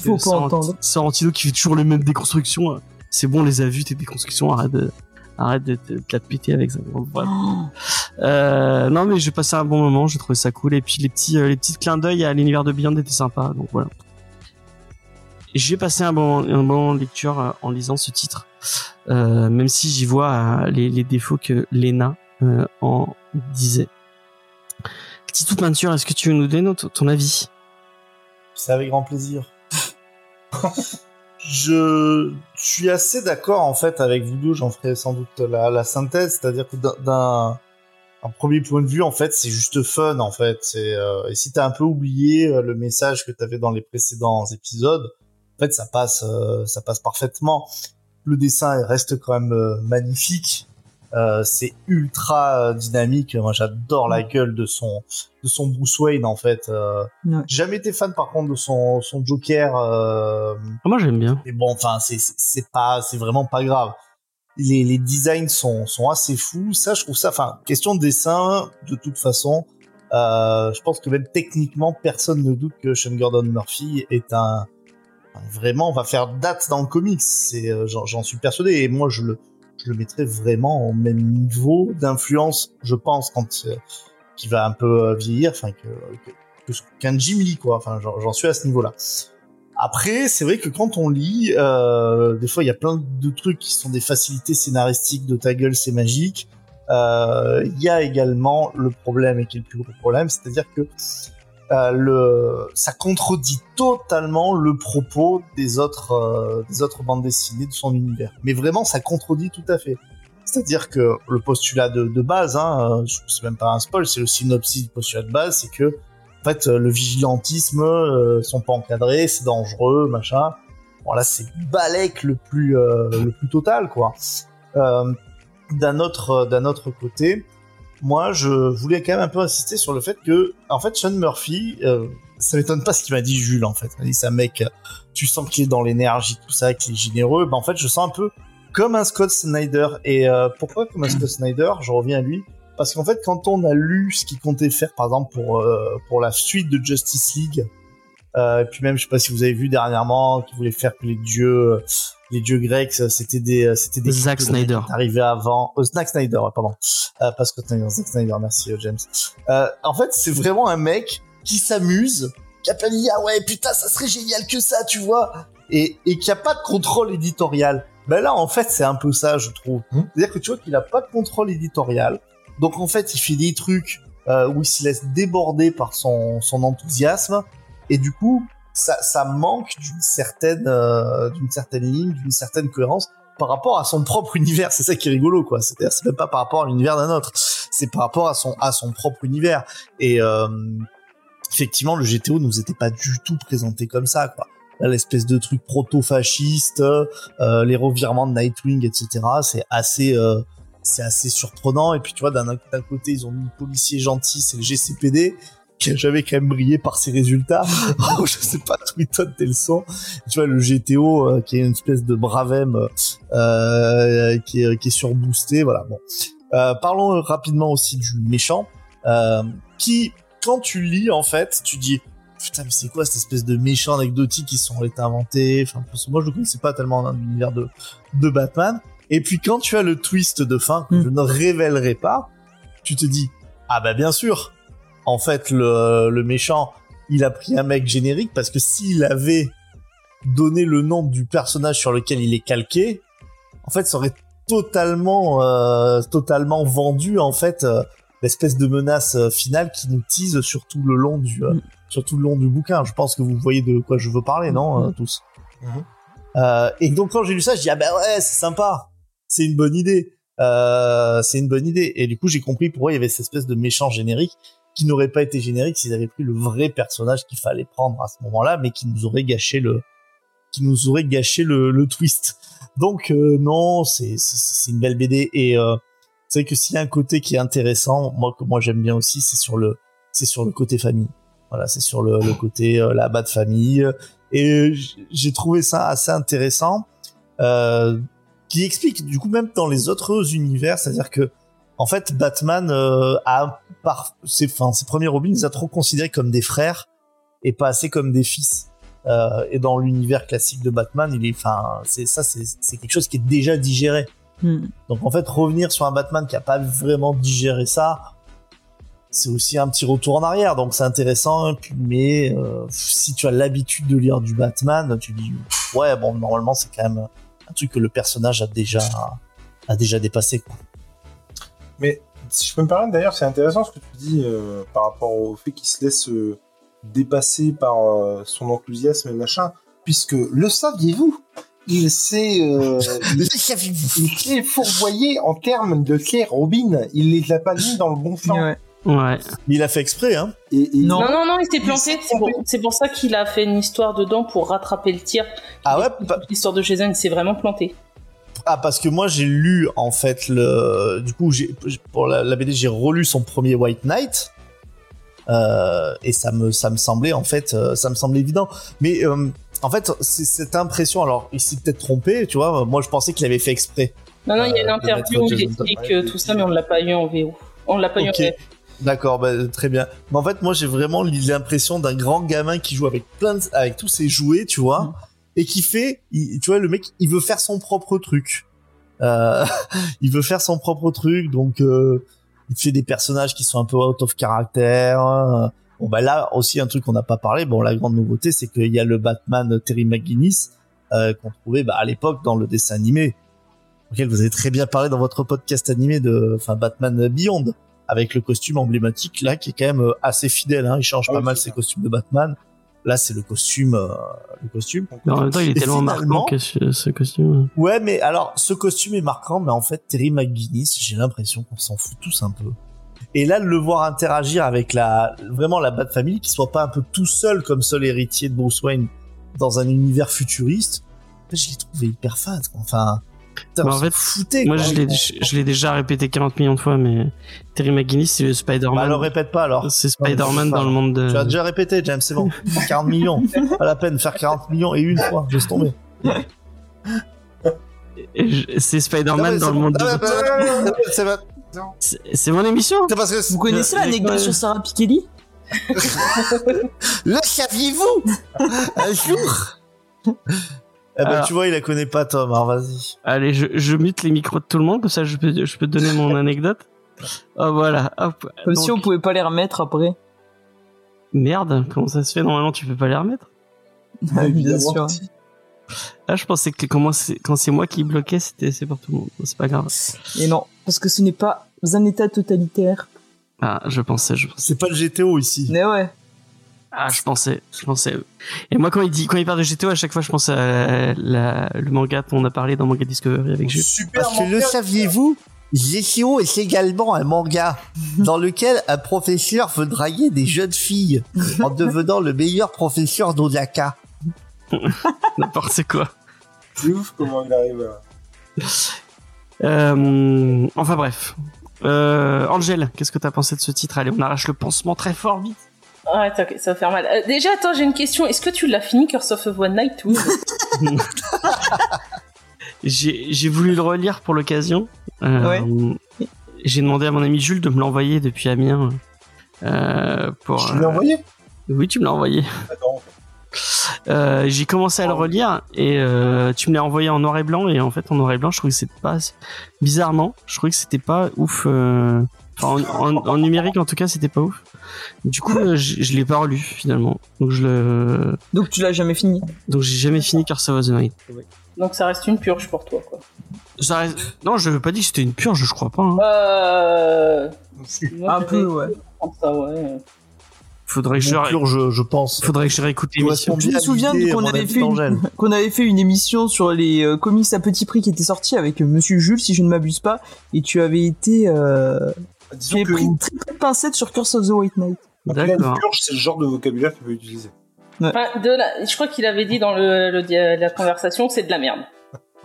Faut pas Sorrent- entendre. Sorrentino qui fait toujours les mêmes déconstructions. euh, C'est bon, on les a vues tes déconstructions. Arrête de, arrête de, de la péter avec ça. Bref. Euh, non, mais j'ai passé un bon moment. J'ai trouvé ça cool. Et puis les petits, euh, les petits clins d'œil à l'univers de Beyond étaient sympas. Donc voilà. J'ai passé un bon, un bon moment de lecture euh, en lisant ce titre, même si j'y vois euh, les, défauts que Lena euh, en disait. Petite peinture, est-ce que tu veux nous donner ton, avis? C'est avec grand plaisir. je suis assez d'accord en fait avec vous j'en ferai sans doute la, synthèse, c'est-à-dire que d'un- d'un un premier point de vue en fait c'est juste fun en fait. Euh, et si t'as un peu oublié euh, le message que t'avais dans les précédents épisodes, en fait ça passe euh, ça passe parfaitement. Le dessin reste quand même euh, magnifique. Euh, c'est ultra euh, dynamique. Moi, j'adore la gueule de son de son Bruce Wayne en fait. Euh, Ouais. jamais été fan par contre de son son Joker. Euh, Ah, Moi, j'aime bien. mais bon, enfin, c'est c'est- c'est pas, c'est vraiment pas grave. Les, les designs sont sont assez fous. Ça, je trouve ça. Enfin, question de dessin, de toute façon, euh, je pense que même techniquement, personne ne doute que Sean Gordon Murphy est un vraiment va faire date dans le comics. Euh, j'en suis persuadé. Et moi, je le je mettrais vraiment au même niveau d'influence, je pense, quand euh, qui va un peu euh, vieillir, enfin que qu'un Jim Lee quoi. Enfin, j'en suis à ce niveau-là. Après, c'est vrai que quand on lit, euh, des fois il y a plein de trucs qui sont des facilités scénaristiques de ta gueule, c'est magique. Il y a également le problème et qui est le plus gros problème, c'est-à-dire que euh, le, ça contredit totalement le propos des autres, euh, des autres bandes dessinées de son univers. Mais vraiment, ça contredit tout à fait. C'est-à-dire que le postulat de, de base, hein, euh, c'est même pas un spoil, c'est le synopsis du postulat de base, c'est que en fait euh, le vigilantisme euh, sont pas encadrés, c'est dangereux, machin. Bon là c'est Balek le plus euh, le plus total quoi. D'un autre d'un autre côté, moi je voulais quand même un peu insister sur le fait que en fait Sean Murphy, euh, ça m'étonne pas ce qu'il m'a dit Jules en fait. Il dit ça mec, tu sens qu'il est dans l'énergie tout ça, qu'il est généreux. Ben en fait je sens un peu comme un Scott Snyder. Et euh, pourquoi comme un Scott Snyder? Je reviens à lui. Parce qu'en fait, quand on a lu ce qu'il comptait faire, par exemple, pour, euh, pour la suite de Justice League, euh, et puis même, je sais pas si vous avez vu dernièrement, qu'il voulait faire que les dieux, les dieux grecs, c'était des, c'était des Zack Snyder. qui arrivaient avant. Euh, Zack Snyder, pardon. Euh, pas Scott Snyder, Zack Snyder, merci euh, James. Euh, en fait, c'est vraiment un mec qui s'amuse, qui a pas dit ah ouais putain ça serait génial que ça, tu vois, et, et qui a pas de contrôle éditorial. Ben là, en fait, c'est un peu ça, je trouve. Hmm. C'est-à-dire que tu vois qu'il a pas de contrôle éditorial. Donc en fait, il fait des trucs euh, où il se laisse déborder par son, son enthousiasme, et du coup, ça, ça manque d'une certaine, euh, d'une certaine ligne, d'une certaine cohérence par rapport à son propre univers. C'est ça qui est rigolo, quoi. C'est-à-dire, c'est même pas par rapport à l'univers d'un autre. C'est par rapport à son, à son propre univers. Et euh, effectivement, le GTO nous était pas du tout présenté comme ça, quoi. L'espèce de truc proto-fasciste, euh, les revirements de Nightwing, etc. C'est assez, euh, c'est assez surprenant. Et puis, tu vois, d'un côté, ils ont mis policier gentil, c'est le GCPD, qui a jamais quand même brillé par ses résultats. Oh, je sais pas, Twitter, tes leçons. Tu vois, le GTO, euh, qui est une espèce de bravem, euh, qui est, qui est surboosté, voilà. Bon. Euh, parlons rapidement aussi du méchant, euh, qui, quand tu lis, en fait, tu dis, putain, mais c'est quoi cette espèce de méchant anecdotique qui sont été inventés? Enfin, parce que moi, je le connaissais pas tellement dans l'univers de, de Batman. Et puis, quand tu as le twist de fin, que Mm. je ne révélerai pas, tu te dis, ah bah, bien sûr. En fait, le, le méchant, il a pris un mec générique parce que s'il avait donné le nom du personnage sur lequel il est calqué, en fait, ça aurait totalement, euh, totalement vendu en fait euh, l'espèce de menace euh, finale qui nous tease sur tout le long du, euh, Mm. sur tout le long du bouquin. Je pense que vous voyez de quoi je veux parler, non, euh, tous? Mhm. Euh, et donc quand j'ai lu ça, je dis ah ben ouais, c'est sympa, c'est une bonne idée, euh, c'est une bonne idée. Et du coup, j'ai compris pourquoi il y avait cette espèce de méchant générique qui n'aurait pas été générique s'ils avaient pris le vrai personnage qu'il fallait prendre à ce moment-là, mais qui nous aurait gâché le, qui nous aurait gâché le, twist. Donc euh, non, c'est c'est une belle BD et euh, c'est que s'il y a un côté qui est intéressant, moi que moi j'aime bien aussi, c'est sur le c'est sur le côté famille. Voilà, c'est sur le, côté euh, la bas de famille et j'ai trouvé ça assez intéressant euh, qui explique du coup même dans les autres univers, c'est-à-dire que en fait Batman euh, a par ses enfin ses premiers Robins les a trop considérés comme des frères et pas assez comme des fils. Euh, et dans l'univers classique de Batman, il est, enfin, c'est ça, c'est quelque chose qui est déjà digéré. Hmm. Donc en fait, revenir sur un Batman qui a pas vraiment digéré ça, c'est aussi un petit retour en arrière. Donc c'est intéressant, mais euh, si tu as l'habitude de lire du Batman, tu dis ouais, bon, normalement c'est quand même un truc que le personnage a déjà a déjà dépassé. Quoi. Mais si je peux me permettre, d'ailleurs, c'est intéressant ce que tu dis euh, par rapport au fait qu'il se laisse euh, dépasser par euh, son enthousiasme et machin, puisque le saviez-vous? Il s'est euh, il, fourvoyé en termes de Claire Robin. Il les a pas mis dans le bon flanc. Ouais. Il a fait exprès, hein. Et, et- Non. Non, non, non, il s'est planté. C'est pour, ça qu'il a fait une histoire dedans pour rattraper le tir. Ah ouais, L'histoire de Jason, il s'est vraiment planté. Ah parce que moi j'ai lu en fait le du coup j'ai pour la, la BD j'ai relu son premier White Knight euh, et ça me ça me semblait en fait euh, ça me semblait évident mais euh, en fait c'est cette impression alors il s'est peut-être trompé tu vois moi je pensais qu'il avait fait exprès Non, non, il y a une interview où il explique tout ça, mais on ne l'a pas eu en VO. On l'a pas eu en VF. D'accord, bah, très bien. Mais en fait, moi, j'ai vraiment l'impression d'un grand gamin qui joue avec plein de, avec tous ses jouets, tu vois, Mm. Et qui fait, il- tu vois, le mec, il veut faire son propre truc. Euh, il veut faire son propre truc, donc euh, il fait des personnages qui sont un peu out of character. euh, Bon bah là aussi un truc qu'on n'a pas parlé. Bon la grande nouveauté c'est qu'il y a le Batman Terry McGuinness euh, qu'on trouvait bah, à l'époque dans le dessin animé auquel vous avez très bien parlé dans votre podcast animé de enfin Batman Beyond avec le costume emblématique là qui est quand même assez fidèle. Hein. Il change Ah pas oui, mal ses costumes de Batman. Là c'est le costume euh, le costume. Mais en même temps, il est Et tellement marquant que ce, ce costume. Ouais, mais alors, ce costume est marquant, mais en fait, Terry McGuinness, j'ai l'impression qu'on s'en fout tous un peu. Et là, de le voir interagir avec la, vraiment la Bat Family, qui soit pas un peu tout seul comme seul héritier de Bruce Wayne dans un univers futuriste, je l'ai trouvé hyper fat, quoi. Enfin, Bah, en fait, foutait, Moi, quoi. je l'ai, je, je l'ai déjà répété 40 millions de fois, mais Terry McGuinness, c'est le Bah, Spider-Man. alors répète pas, alors. c'est Spider-Man dans le monde de. Tu as déjà répété, James, c'est bon. 40 millions. Pas la peine de faire 40 millions et une fois. Laisse tomber. Je- C'est Spider-Man dans le monde de. c'est mon émission C'est parce que Vous connaissez l'anecdote sur Sarah Pikeli Le saviez-vous? Un jour Eh ben, Alors- tu vois, il la connaît pas, Tom. Alors, vas-y. Allez, je, je mute les micros de tout le monde, comme ça je peux, je peux te donner mon anecdote. Oh voilà, hop. Comme Donc- si on pouvait pas les remettre après. Merde, comment ça se fait? Normalement, tu peux pas les remettre Bien Évidemment. sûr. Ah, je pensais que quand c'est moi qui bloquais, c'était c'est pour tout le monde. C'est pas grave. Et non, parce que ce n'est pas un état totalitaire. Ah, je pensais, je pensais. C'est pas le GTO ici. Mais ouais. Ah, je pensais, je pensais. Et moi, quand il dit, quand il parle de GTO, à chaque fois, je pense à la- le manga dont on a parlé dans Manga Discovery avec Jules. Super Parce que le saviez-vous GTO est également un manga dans lequel un professeur veut draguer des jeunes filles en devenant le meilleur professeur d'Odaka. N'importe quoi. C'est ouf comment il arrive à. Euh, enfin bref. Euh, Angel, qu'est-ce que t'as pensé de ce titre? Allez, on arrache le pansement très fort, vite. Ouais, t'as- ça va faire mal. Euh, déjà, attends, j'ai une question. Est-ce que tu l'as fini, Curse of One Night ou J'ai voulu le relire pour l'occasion. Euh, J'ai demandé à mon ami Jules de me l'envoyer depuis Amiens. Euh, pour, Je l'ai envoyé? Oui, tu me l'as envoyé. Euh, j'ai commencé à le relire et euh, tu me l'as envoyé en noir et blanc et en fait en noir et blanc je trouvais que c'était pas bizarrement je trouvais que c'était pas ouf euh, enfin, en, en- en numérique en tout cas c'était pas ouf du coup euh, je, je l'ai pas relu finalement donc je le Donc tu l'as jamais fini. donc j'ai jamais fini Curse of the Night Donc ça reste une purge pour toi, quoi. Ça reste- non je veux pas dire que c'était une purge je crois pas hein. Euh... moi, Un peu, ouais. ça, ouais. faudrait que je Bon, ré- pur, je, pense. faudrait que je réécoute l'émission Je me souviens qu'on avait, fait une, qu'on avait fait une émission sur les euh, comics à petit prix qui était sortie avec Monsieur Jules, si je ne m'abuse pas, et tu avais été, euh, que pris très peu de pincettes sur Curse of the White Knight. une d'accord purge, c'est le genre de vocabulaire qu'il peut utiliser. Enfin, de la... Je crois qu'il avait dit dans le, le la conversation, c'est de la merde.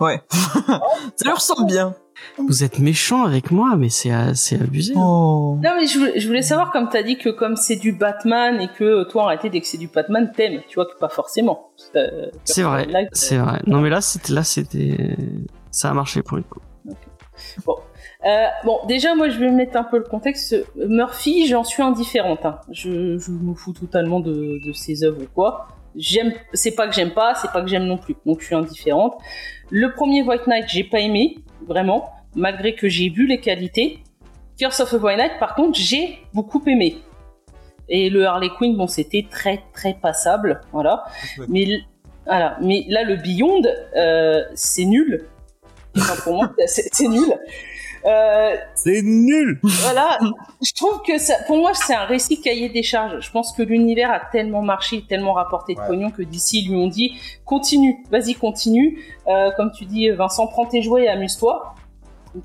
Ouais. Ça leur ressemble bien. vous êtes méchant avec moi mais c'est euh, c'est abusé Oh. Non, mais je voulais, je voulais savoir, comme t'as dit que comme c'est du Batman et que toi, en réalité, dès que c'est du Batman, t'aimes. Tu vois que pas forcément. Euh, c'est vrai Live, c'est vrai non mais là c'était là c'était ça a marché pour une coup Euh, bon, déjà, moi, je vais mettre un peu le contexte. Murphy, j'en suis indifférente. hein. Je, je me fous totalement de, de ses œuvres ou quoi. J'aime, c'est pas que j'aime pas, c'est pas que j'aime non plus. Donc, je suis indifférente. Le premier White Knight, j'ai pas aimé, vraiment, malgré que j'ai vu les qualités. Curse of the White Knight, par contre, j'ai beaucoup aimé. Et le Harley Quinn, bon, c'était très très passable, voilà. Mais voilà, mais là le Beyond, euh, c'est nul. Enfin, pour moi, c'est nul. Euh, C'est nul voilà, je trouve que ça, pour moi, c'est un récit cahier des charges. Je pense que l'univers a tellement marché, tellement rapporté de Ouais. pognon que d'ici ils lui ont dit continue, vas-y continue. Euh, comme tu dis, Vincent, prends tes jouets et amuse-toi.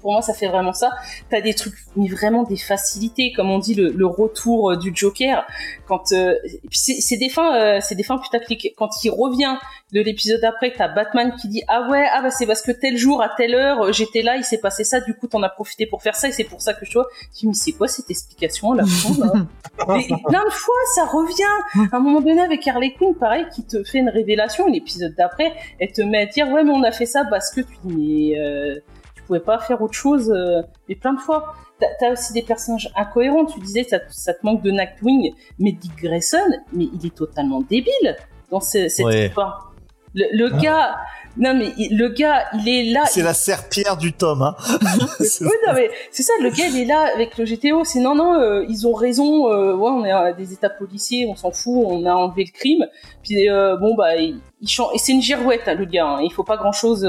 Pour moi, ça fait vraiment ça. T'as des trucs, mais vraiment des facilités, comme on dit le, le retour euh, du Joker. Quand euh, c'est des fins, euh, c'est des fins putaclic. Quand il revient de l'épisode après, t'as Batman qui dit ah ouais ah bah c'est parce que tel jour à telle heure euh, j'étais là, il s'est passé ça, du coup t'en as profité pour faire ça et c'est pour ça que je vois. Je dis mais c'est quoi cette explication là Mais plein de fois ça revient. À un moment donné avec Harley Quinn, pareil, qui te fait une révélation. L'épisode d'après, elle te met à dire ouais mais on a fait ça parce que tu dis mais euh, tu pouvais pas faire autre chose. euh, mais plein de fois. T'as aussi des personnages incohérents. Tu disais ça, ça te manque de Nightwing, mais Dick Grayson, mais il est totalement débile dans ce- cette Ouais. histoire. Le, le gars, Non mais il- le gars, il est là. C'est il- la serpillère du tome. Hein. C'est- Oui, non, mais c'est ça, le gars, il est là avec le GTO. C'est non, non, euh, ils ont raison. euh, ouais, on est à des états policiers, on s'en fout, on a enlevé le crime. Puis euh, bon, bah, il, il change. Et c'est une girouette, hein, le gars. hein, il faut pas grand chose.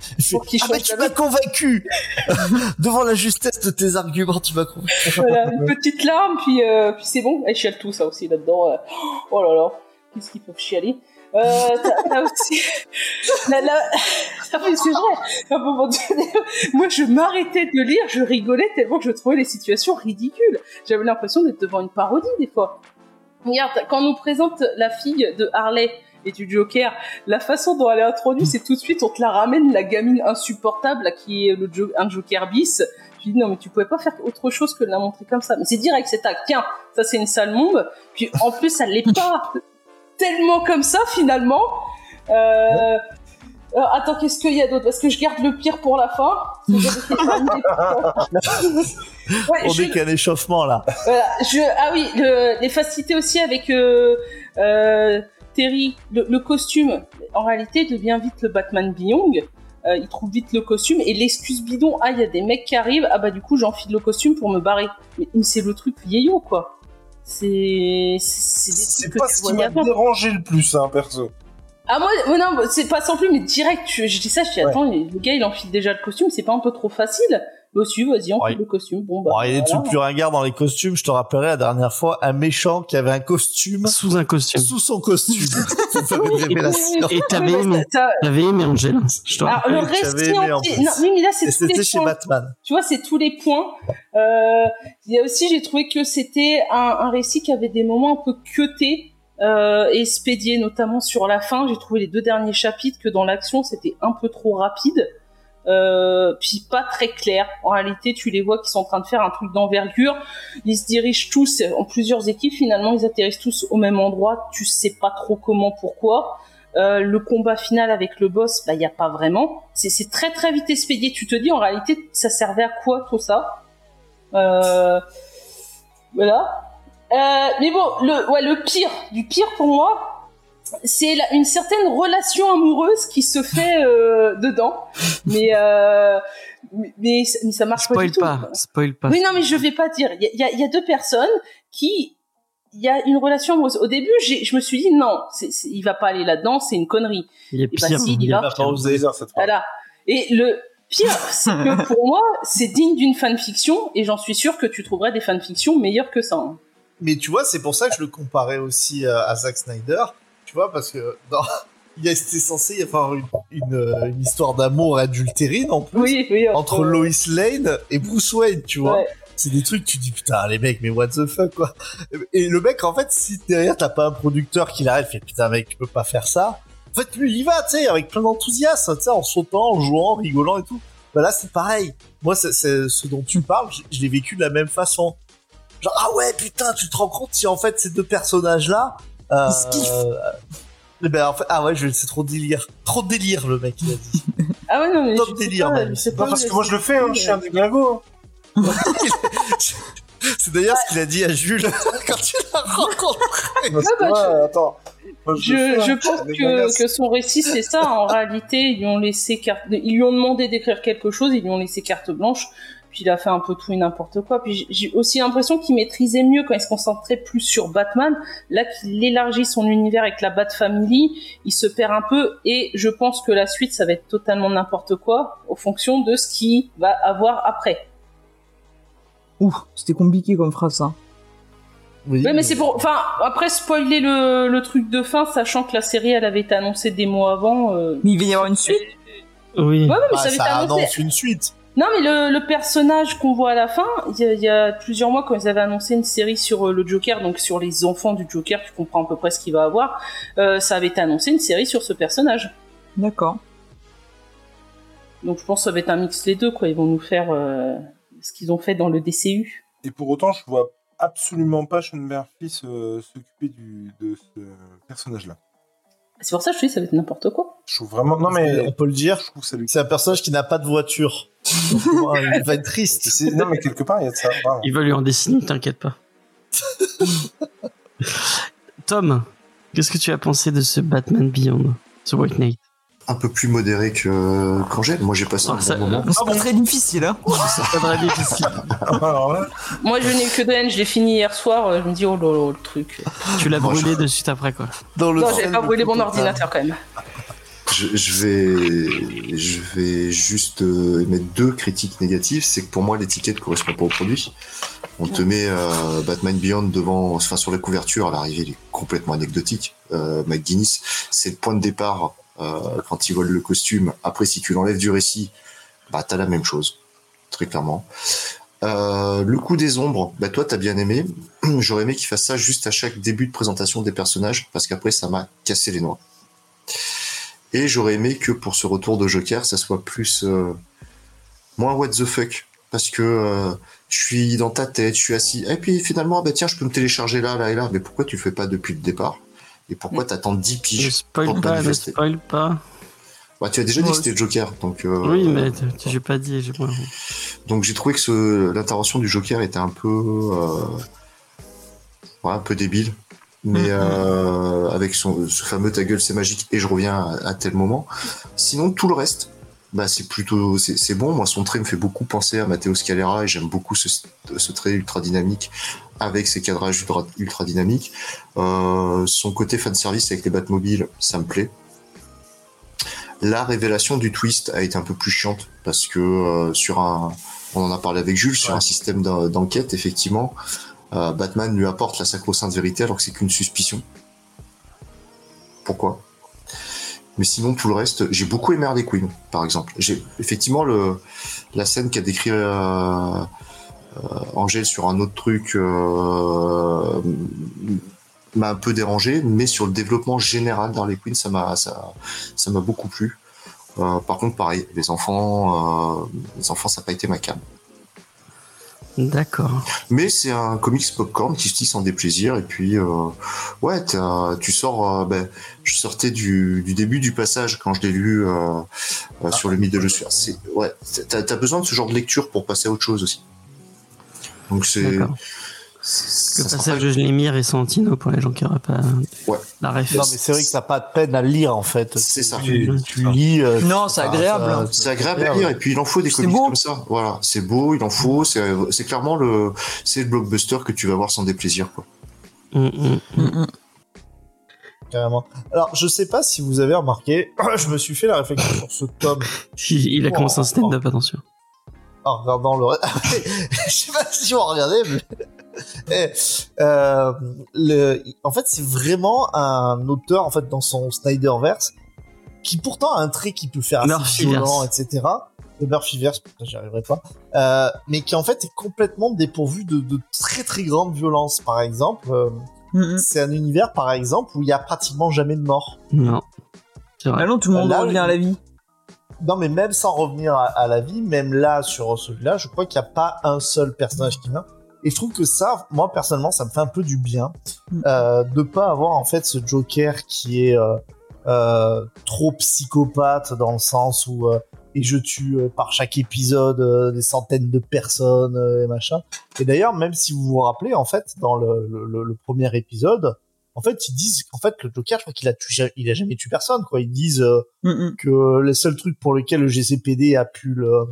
Fait, Pour qu'il ah bah change tu la m'as convaincu Devant la justesse de tes arguments, tu m'as convaincu. voilà, une petite larme, puis, euh, puis c'est bon. Elle chiale tout ça aussi là-dedans. euh. Oh là là, qu'est-ce qu'ils peuvent chialer. Euh, t'as aussi. Ah, mais c'est vrai, à un moment donné, moi je m'arrêtais de lire, je rigolais tellement que je trouvais les situations ridicules. J'avais l'impression d'être devant une parodie des fois. Regarde, quand on nous présente la fille de Harley et du Joker, la façon dont elle est introduite, c'est tout de suite, on te la ramène, la gamine insupportable, là, qui est le un Joker bis. Je dis non, mais tu pouvais pas faire autre chose que de la montrer comme ça. Mais c'est direct, c'est tac. Tiens, ça c'est une sale mombe. Puis en plus, elle l'est pas tellement comme ça finalement. Euh... euh, attends, qu'est-ce qu'il y a d'autre? Parce que je garde le pire pour la fin. Ouais, On je- est qu'à l'échauffement là. voilà, je, ah oui, le- les facilités aussi avec euh, euh, Terry, le, le costume, en réalité, devient vite le Batman Beyond. Euh, il trouve vite le costume et l'excuse bidon, ah, il y a des mecs qui arrivent, ah bah du coup j'enfile le costume pour me barrer. Mais, mais c'est le truc vieillot, quoi. C'est c'est pas ce qui m'a dérangé le plus, hein, perso. Ah moi, non, c'est pas sans plus, mais direct, je, je dis ça, je dis Ouais. attends, le gars il enfile déjà le costume, c'est pas un peu trop facile? Bah si, vas-y, enfile Ouais. le costume, bon bah. Bon, il y a des trucs plus ringards dans les costumes. Je te rappellerai la dernière fois un méchant qui avait un costume Sous un costume. sous son costume. Et t'avais Ouais, aimé, t'avais aimé Angela. Je te Alors, le Oui, tu avais reste non, mais là, c'est tous les c'était chez points. Batman. Tu vois, c'est tous les points. Euh, Il y a aussi, j'ai trouvé que c'était un, un récit qui avait des moments un peu cutés euh, et expédiés, notamment sur la fin. J'ai trouvé les deux derniers chapitres que dans l'action, c'était un peu trop rapide. Euh, puis pas très clair. En réalité, tu les vois qui sont en train de faire un truc d'envergure. Ils se dirigent tous en plusieurs équipes. Finalement, ils atterrissent tous au même endroit. Tu sais pas trop comment, pourquoi. Euh, le combat final avec le boss, bah il y a pas vraiment. C'est très très vite expédié. Tu te dis en réalité, ça servait à quoi tout ça? Voilà. Euh, mais bon, le ouais le pire du pire pour moi, c'est une certaine relation amoureuse qui se fait euh, dedans. Mais, euh, mais mais ça- mais ça marche pas Spoil du tout. pas, spoil pas. Oui, non, mais je vais pas dire. Il y a, y deux personnes qui. Il y a une relation amoureuse. Au début, je me suis dit non, c'est c'est- il va pas aller là-dedans, c'est une connerie. Il a Et bah pire. si, il il va. pas osé. cette. Voilà. Et le pire, c'est que pour moi, c'est digne d'une fanfiction, et j'en suis sûr que tu trouverais des fanfictions meilleures que ça. hein. Mais tu vois, c'est pour ça que je le comparais aussi euh, à Zack Snyder. Tu vois, parce que dans... il y a- c'était censé y avoir une, une, euh, une histoire d'amour adultérine en plus. Oui, oui. Entre Lois Lane et Bruce Wayne, tu vois. Ouais. C'est des trucs, tu dis putain, les mecs, mais what the fuck, quoi. Et le mec, en fait, si derrière t'as pas un producteur qui l'arrête, fait putain, mec, tu peux pas faire ça. En fait, lui, il y va, tu sais, avec plein d'enthousiasme, tu sais, en sautant, en jouant, en rigolant et tout. Bah là, c'est pareil. Moi, c'est, ce dont tu parles, je, je l'ai vécu de la même façon. Genre, ah ouais, putain, tu te rends compte si en fait ces deux personnages-là, euh, Ils se kiffent. euh, eh ben, en fait, ah ouais, c'est trop délire. Trop délire, le mec, il a dit. Ah ouais, non, mais. Top délire, pas, même. Non, pas parce que moi je le fais, hein, je suis un déglingo. hein. c'est d'ailleurs ce qu'il a dit à Jules quand tu l'as rencontré. Non, c'est bah, vrai, attends. Moi, Je, je pense que, son récit c'est ça. En réalité, ils lui ont laissé carte, ils lui ont demandé d'écrire quelque chose, ils lui ont laissé carte blanche, puis il a fait un peu tout et n'importe quoi. Puis j'ai- j'ai aussi l'impression qu'il maîtrisait mieux quand il se concentrait plus sur Batman. Là, qu'il élargit son univers avec la Bat Family, il se perd un peu et je pense que la suite ça va être totalement n'importe quoi, en fonction de ce qu'il va avoir après. Ouh, c'était compliqué comme phrase, ça. Oui, Ouais, mais c'est pour, enfin, après spoiler le, le truc de fin, sachant que la série elle avait été annoncée des mois avant. euh, Mais il va y avoir une suite. Oui. Ouais, ouais, mais Ah, ça avait été ça annoncé. annonce une suite. Non, mais le, le personnage qu'on voit à la fin, il y, a- il y a plusieurs mois, quand ils avaient annoncé une série sur euh, le Joker, donc sur les enfants du Joker, tu comprends à peu près ce qu'il va avoir, euh, ça avait été annoncé une série sur ce personnage. D'accord. Donc je pense que ça va être un mix des deux, quoi. Ils vont nous faire euh, ce qu'ils ont fait dans le DCU. Et pour autant, je vois absolument pas Sean Murphy s'occuper du- de ce personnage-là. C'est pour ça que je te dis, ça va être n'importe quoi. Je trouve vraiment. Non, mais on peut le dire. je trouve lui. C'est un personnage qui n'a pas de voiture. Il va être triste. Non, mais quelque part, il y a de ça. vraiment. Il va lui en dessiner, t'inquiète pas. Tom, qu'est-ce que tu as pensé de ce Batman Beyond, ce White Knight? Un peu plus modéré que qu'Angèle. Moi, j'ai passé Ah, un ça- bon moment. C'est pas très difficile, hein. Ça difficile. Alors Moi, je n'ai que de haine, je l'ai fini hier soir. euh, Je me dis, oh là là, le truc. Tu l'as brûlé je- de suite après, quoi. Dans le Non, j'avais pas brûlé mon ordinateur quand même. Je, je vais, je vais juste euh, émettre deux critiques négatives. C'est que pour moi, l'étiquette correspond pas au produit. On te met euh, Batman Beyond devant, enfin sur la couverture, à l'arrivée, il est complètement anecdotique. Euh, Mike Guinness, c'est le point de départ euh, quand il vole le costume. Après, si tu l'enlèves du récit, bah t'as la même chose, très clairement. Euh, le coup des ombres, bah toi t'as bien aimé. J'aurais aimé qu'il fasse ça juste à chaque début de présentation des personnages, parce qu'après ça m'a cassé les noix. Et j'aurais aimé que pour ce retour de Joker, ça soit plus euh, moins what the fuck, parce que je suis dans ta tête, je suis assis, et puis finalement, bah tiens, je peux me télécharger là, là et là, mais pourquoi tu le fais pas depuis le départ? Et pourquoi t'attends 10 Ne piges spoil pour te pas, ne spoil pas. bah, Tu as déjà dit que c'était Joker, donc euh, Oui, mais t- j'ai pas dit. j'ai pas- donc j'ai trouvé que ce, l'intervention du Joker était un peu, euh, ouais, un peu débile, mais Mhm. euh, avec son, ce fameux ta gueule c'est magique et je reviens à, à tel moment. Sinon tout le reste, bah c'est plutôt c'est, bon. Moi son trait me fait beaucoup penser à Matteo Scalera et j'aime beaucoup ce, ce trait ultra dynamique avec ses cadrages ultra, ultra dynamiques. Euh, son côté fan service avec les Batmobiles, ça me plaît. La révélation du twist a été un peu plus chiante parce que euh, sur un, on en a parlé avec Jules, sur un système d'en- d'enquête, effectivement, euh, Batman lui apporte la sacro-sainte vérité alors que c'est qu'une suspicion. Pourquoi? Mais sinon, tout le reste, j'ai beaucoup aimé Harley Quinn, par exemple. J'ai effectivement le, la scène qu'a décrit euh, euh, Angèle sur un autre truc euh, m'a un peu dérangé, mais sur le développement général d'Harley Quinn, ça m'a ça, ça m'a beaucoup plu. Euh, par contre, pareil, les enfants, euh, les enfants, ça n'a pas été ma cam. D'accord. Mais c'est un comics popcorn qui se tisse en déplaisir et puis euh, ouais, tu sors. euh, ben, je sortais du, du début du passage quand je l'ai lu euh, euh, sur le mythe de Joshua. Ouais, t'as as besoin de ce genre de lecture pour passer à autre chose aussi. Donc c'est- Le passage pas- de Lemire et Santino pour les gens qui n'auraient pas Ouais. la ref. Non, mais c'est vrai que t'as pas de peine à lire en fait. C'est ça. Tu, tu lis. euh, Non, c'est agréable. hein. C'est agréable à lire et puis il en faut des comics beau. comme ça. Voilà, c'est beau, il en faut. C'est clairement le c'est le blockbuster que tu vas voir sans déplaisir quoi. Hum. Mm, mm. Carrément. Alors, je sais pas si vous avez remarqué, je me suis fait la réflexion sur ce tome Il il a commencé un stand-up, attention. en regardant le. je sais pas si on regardait, mais. Euh, le... En fait, c'est vraiment un auteur, en fait, dans son Snyderverse, qui pourtant a un trait qui peut faire assez violent, etc. Le Murphyverse, putain, j'y arriverai pas. Euh, mais qui, en fait, est complètement dépourvu de, de très très grande violence. Par exemple, euh, Mm, mm. c'est un univers, par exemple, où il y a pratiquement jamais de mort. Non. C'est vrai. Ah non, tout le monde Là, revient à la vie. Non, mais même sans revenir à, à la vie, même là, sur celui-là, je crois qu'il n'y a pas un seul personnage qui meurt. Et je trouve que ça, moi, personnellement, ça me fait un peu du bien Mm. euh, de pas avoir, en fait, ce Joker qui est euh, euh, trop psychopathe dans le sens où euh, et je tue euh, par chaque épisode euh, des centaines de personnes et machin. Et d'ailleurs, même si vous vous rappelez, en fait, dans le, le- le- le premier épisode, en fait, ils disent qu'en fait, le Joker, je crois qu'il a, tué- il a jamais tué personne, quoi. Ils disent... euh, Mm, mm. que les seuls trucs pour lesquels le GCPD a pu le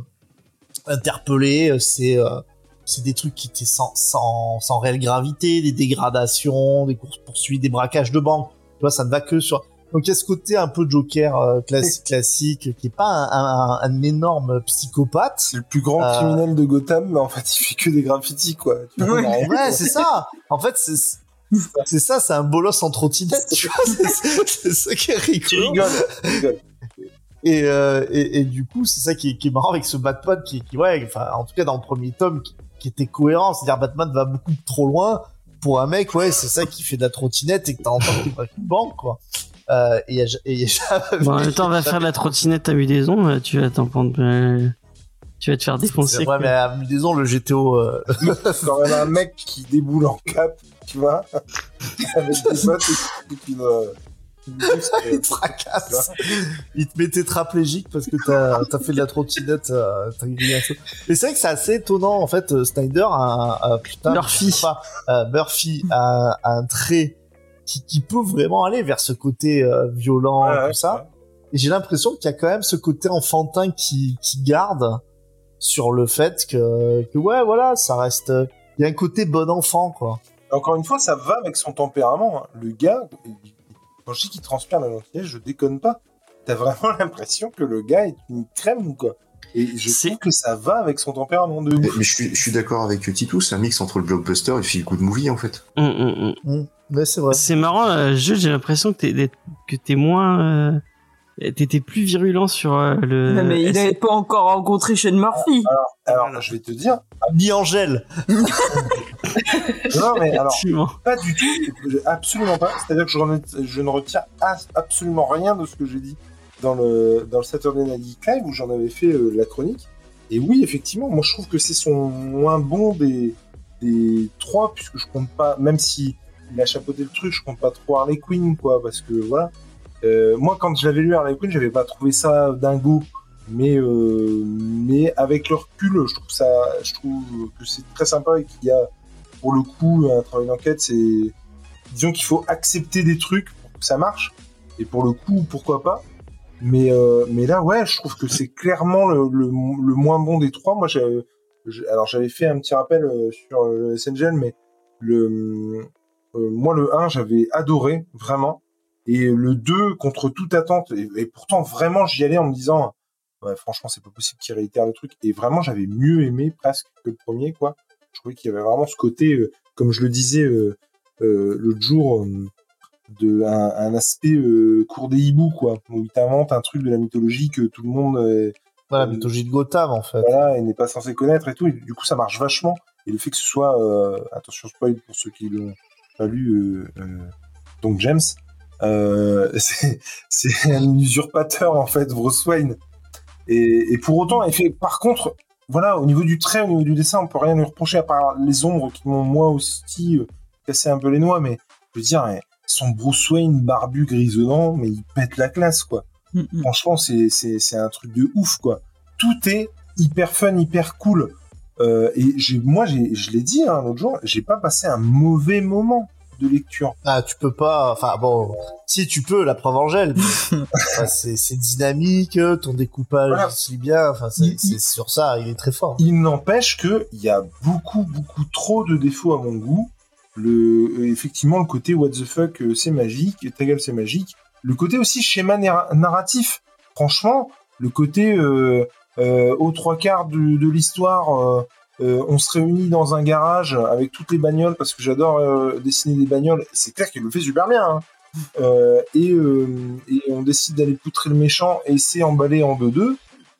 interpeller, euh, c'est euh, c'est des trucs qui étaient sans, sans, sans réelle gravité, des dégradations, des courses poursuites, des braquages de banque. Tu vois, ça ne va que sur. Donc il y a ce côté un peu Joker euh, classique, classique, qui est pas un, un- un énorme psychopathe. C'est le plus grand Euh, criminel de Gotham, mais en fait, il fait que des graffitis, quoi. Ouais. c'est ça. En fait, c'est c'est ça, c'est un bolos en trottinette. Tu vois, c'est- ça qui est rigolo. rigoles, tu rigoles. Et, euh, et, et du coup, c'est ça qui est, qui est marrant avec ce Batman qui, qui ouais, enfin, en tout cas dans le premier tome, qui, qui était cohérent. C'est-à-dire Batman va beaucoup trop loin pour un mec, ouais, c'est ça qui fait de la trottinette et que t'as entendu qu'il braque une banque, quoi. Euh, et il y a, et il y a Bon, en même temps, on va faire de la trottinette, des ondes, tu vas t'en prendre. euh, Tu vas te faire défoncer. Ouais, mais à Mudaison, le GTO, euh, quand même un mec qui déboule en cap, tu vois, avec des potes et qui euh, il te fracasse. Il te met tétraplégique parce que t'as as fait de la trottinette. euh, t'as grillé un truc. Mais c'est vrai que c'est assez étonnant, en fait. euh, Snyder a, un- un- putain, Murphy. pas, euh, Murphy a, a un trait qui, qui peut vraiment aller vers ce côté euh, violent Ouais, et ouais, tout ça. Et j'ai l'impression qu'il y a quand même ce côté enfantin qui, qui garde sur le fait que, que ouais, voilà, ça reste. Il y a un côté bon enfant, quoi. Encore une fois, ça va avec son tempérament. hein. Le gars, quand je dis qu'il transpire la gentillesse, je déconne pas. T'as vraiment l'impression que le gars est une crème, quoi. Et je trouve que ça va avec son tempérament de Mais, ouf. mais je suis, je suis d'accord avec Titou, c'est un mix entre le blockbuster et le good movie en fait. Hum. Mm. Mais c'est vrai. C'est marrant, euh, Jules, j'ai l'impression que t'es que t'es moins, euh, t'étais plus virulent sur euh, le. mais il n'avait pas encore rencontré Sean Murphy. Alors, je vais te dire, Ni Angèle. non, mais alors, pas du tout, absolument pas. C'est-à-dire que je, remets- je ne retiens as- absolument rien de ce que j'ai dit dans le, dans le Saturday Night Live où j'en avais fait euh, la chronique. Et oui, effectivement, moi je trouve que c'est son moins bon des, des trois, puisque je compte pas, même si il a chapeauté le truc, je compte pas trop Harley Quinn, quoi, parce que voilà. Euh, moi, quand je l'avais lu Harley Quinn, j'avais pas trouvé ça dingo, mais euh, mais avec le recul, je trouve ça, je trouve que c'est très sympa et qu'il y a pour le coup un travail d'enquête, c'est disons qu'il faut accepter des trucs pour que ça marche, et pour le coup, pourquoi pas. Mais euh, mais là, ouais, je trouve que c'est clairement le, moins bon des trois. Moi, j'avais alors j'avais fait un petit rappel euh, sur le SNGL, mais le euh, moi le 1 j'avais adoré vraiment et le 2 contre toute attente et, et pourtant vraiment j'y allais en me disant ouais, franchement c'est pas possible qu'il réitère le truc et vraiment j'avais mieux aimé presque que le premier quoi je trouvais qu'il y avait vraiment ce côté euh, comme je le disais euh, euh, l'autre jour de un, un aspect euh, cours des hiboux quoi où il t'invente un truc de la mythologie que tout le monde Voilà, la mythologie de Gotham, en fait. voilà, et n'est pas censé connaître et tout. Et du coup, ça marche vachement. Et le fait que ce soit, euh, attention spoil pour ceux qui l'ont pas lu, euh, euh, donc James, euh, c'est c'est un usurpateur en fait, Bruce Wayne. Et, et pour autant, il fait. Par contre, voilà, au niveau du trait, au niveau du dessin, on peut rien lui reprocher à part les ombres qui m'ont moi aussi euh, cassé un peu les noix. Mais je veux dire, eh, son Bruce Wayne barbu grisonnant, mais il pète la classe quoi Mm, mm. franchement c'est c'est c'est un truc de ouf quoi tout est hyper fun hyper cool Euh, et j'ai moi j'ai je l'ai dit hein, l'autre jour j'ai pas passé un mauvais moment de lecture Ah, tu peux pas. Enfin, bon, si tu peux, la preuve Angèle. enfin, c'est dynamique, ton découpage Voilà. bien. Enfin, c'est sur ça, il est très fort. il n'empêche que il y a beaucoup beaucoup trop de défauts à mon goût le euh, effectivement le côté what the fuck euh, c'est magique ta gueule c'est magique le côté aussi schéma narra- narratif franchement le côté euh, euh, aux trois quarts de, de l'histoire euh, euh, on se réunit dans un garage avec toutes les bagnoles parce que j'adore euh, dessiner des bagnoles. C'est clair qu'il le fait super bien hein. Euh, et, euh, et on décide d'aller poutrer le méchant et c'est emballé en 2-2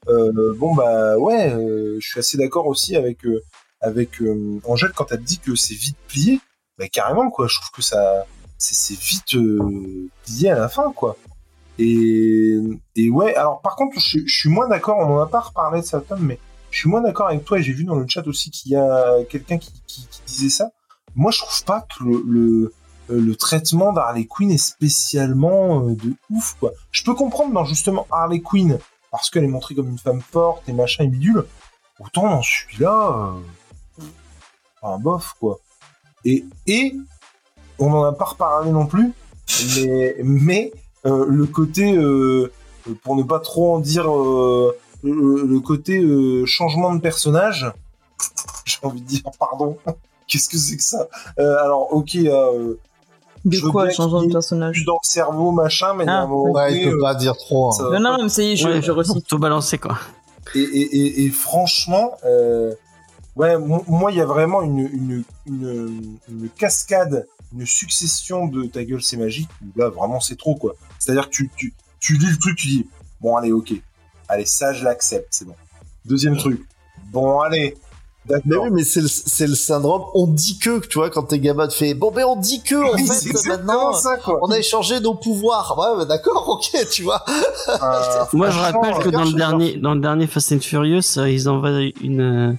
euh, bon bah ouais euh, je suis assez d'accord aussi avec avec Angèle quand elle dit que c'est vite plié. Bah carrément quoi. Je trouve que ça c'est vite plié à la fin quoi. Et et ouais alors par contre je, je suis moins d'accord. On en a pas reparlé de ça Tom mais je suis moins d'accord avec toi et j'ai vu dans le chat aussi qu'il y a quelqu'un qui, disait ça moi je trouve pas que le, euh, traitement d'Harley Quinn est spécialement euh, de ouf quoi. Je peux comprendre dans justement Harley Quinn parce qu'elle est montrée comme une femme forte et machin et bidule. Autant dans celui-là, euh... enfin, bof quoi. Et on n'en a pas reparlé non plus, mais le côté pour ne pas trop en dire le, le côté euh, changement de personnage, j'ai envie de dire pardon. Qu'est-ce que c'est que ça? Euh, Alors ok. euh, De Je quoi, y de personnage? plus dans le cerveau, machin, mais Ah, moment Ouais, il peut euh, pas dire trop. hein. Non, non, mais ça y est, je, Ouais, je recite. Tout balancer, quoi. Et, et, et, et franchement, euh, ouais, mo- moi, il y a vraiment une, une, une, une cascade, une succession de ta gueule, c'est magique. Là, vraiment, c'est trop, quoi. C'est-à-dire que tu, tu, tu lis le truc, tu dis, bon, allez, ok. Allez, ça, je l'accepte, c'est bon. Deuxième truc. Bon, allez. Mais oui, mais c'est le, c'est le syndrome. On dit que, tu vois, quand t'es gamin, tu fais bon, ben on dit que en fait maintenant ça, quoi. on a échangé nos pouvoirs. Ouais, bah, d'accord, ok, tu vois. Euh, Moi, je rappelle que dans le dernier, dans le dernier Fast and Furious, euh, ils envoient une, euh,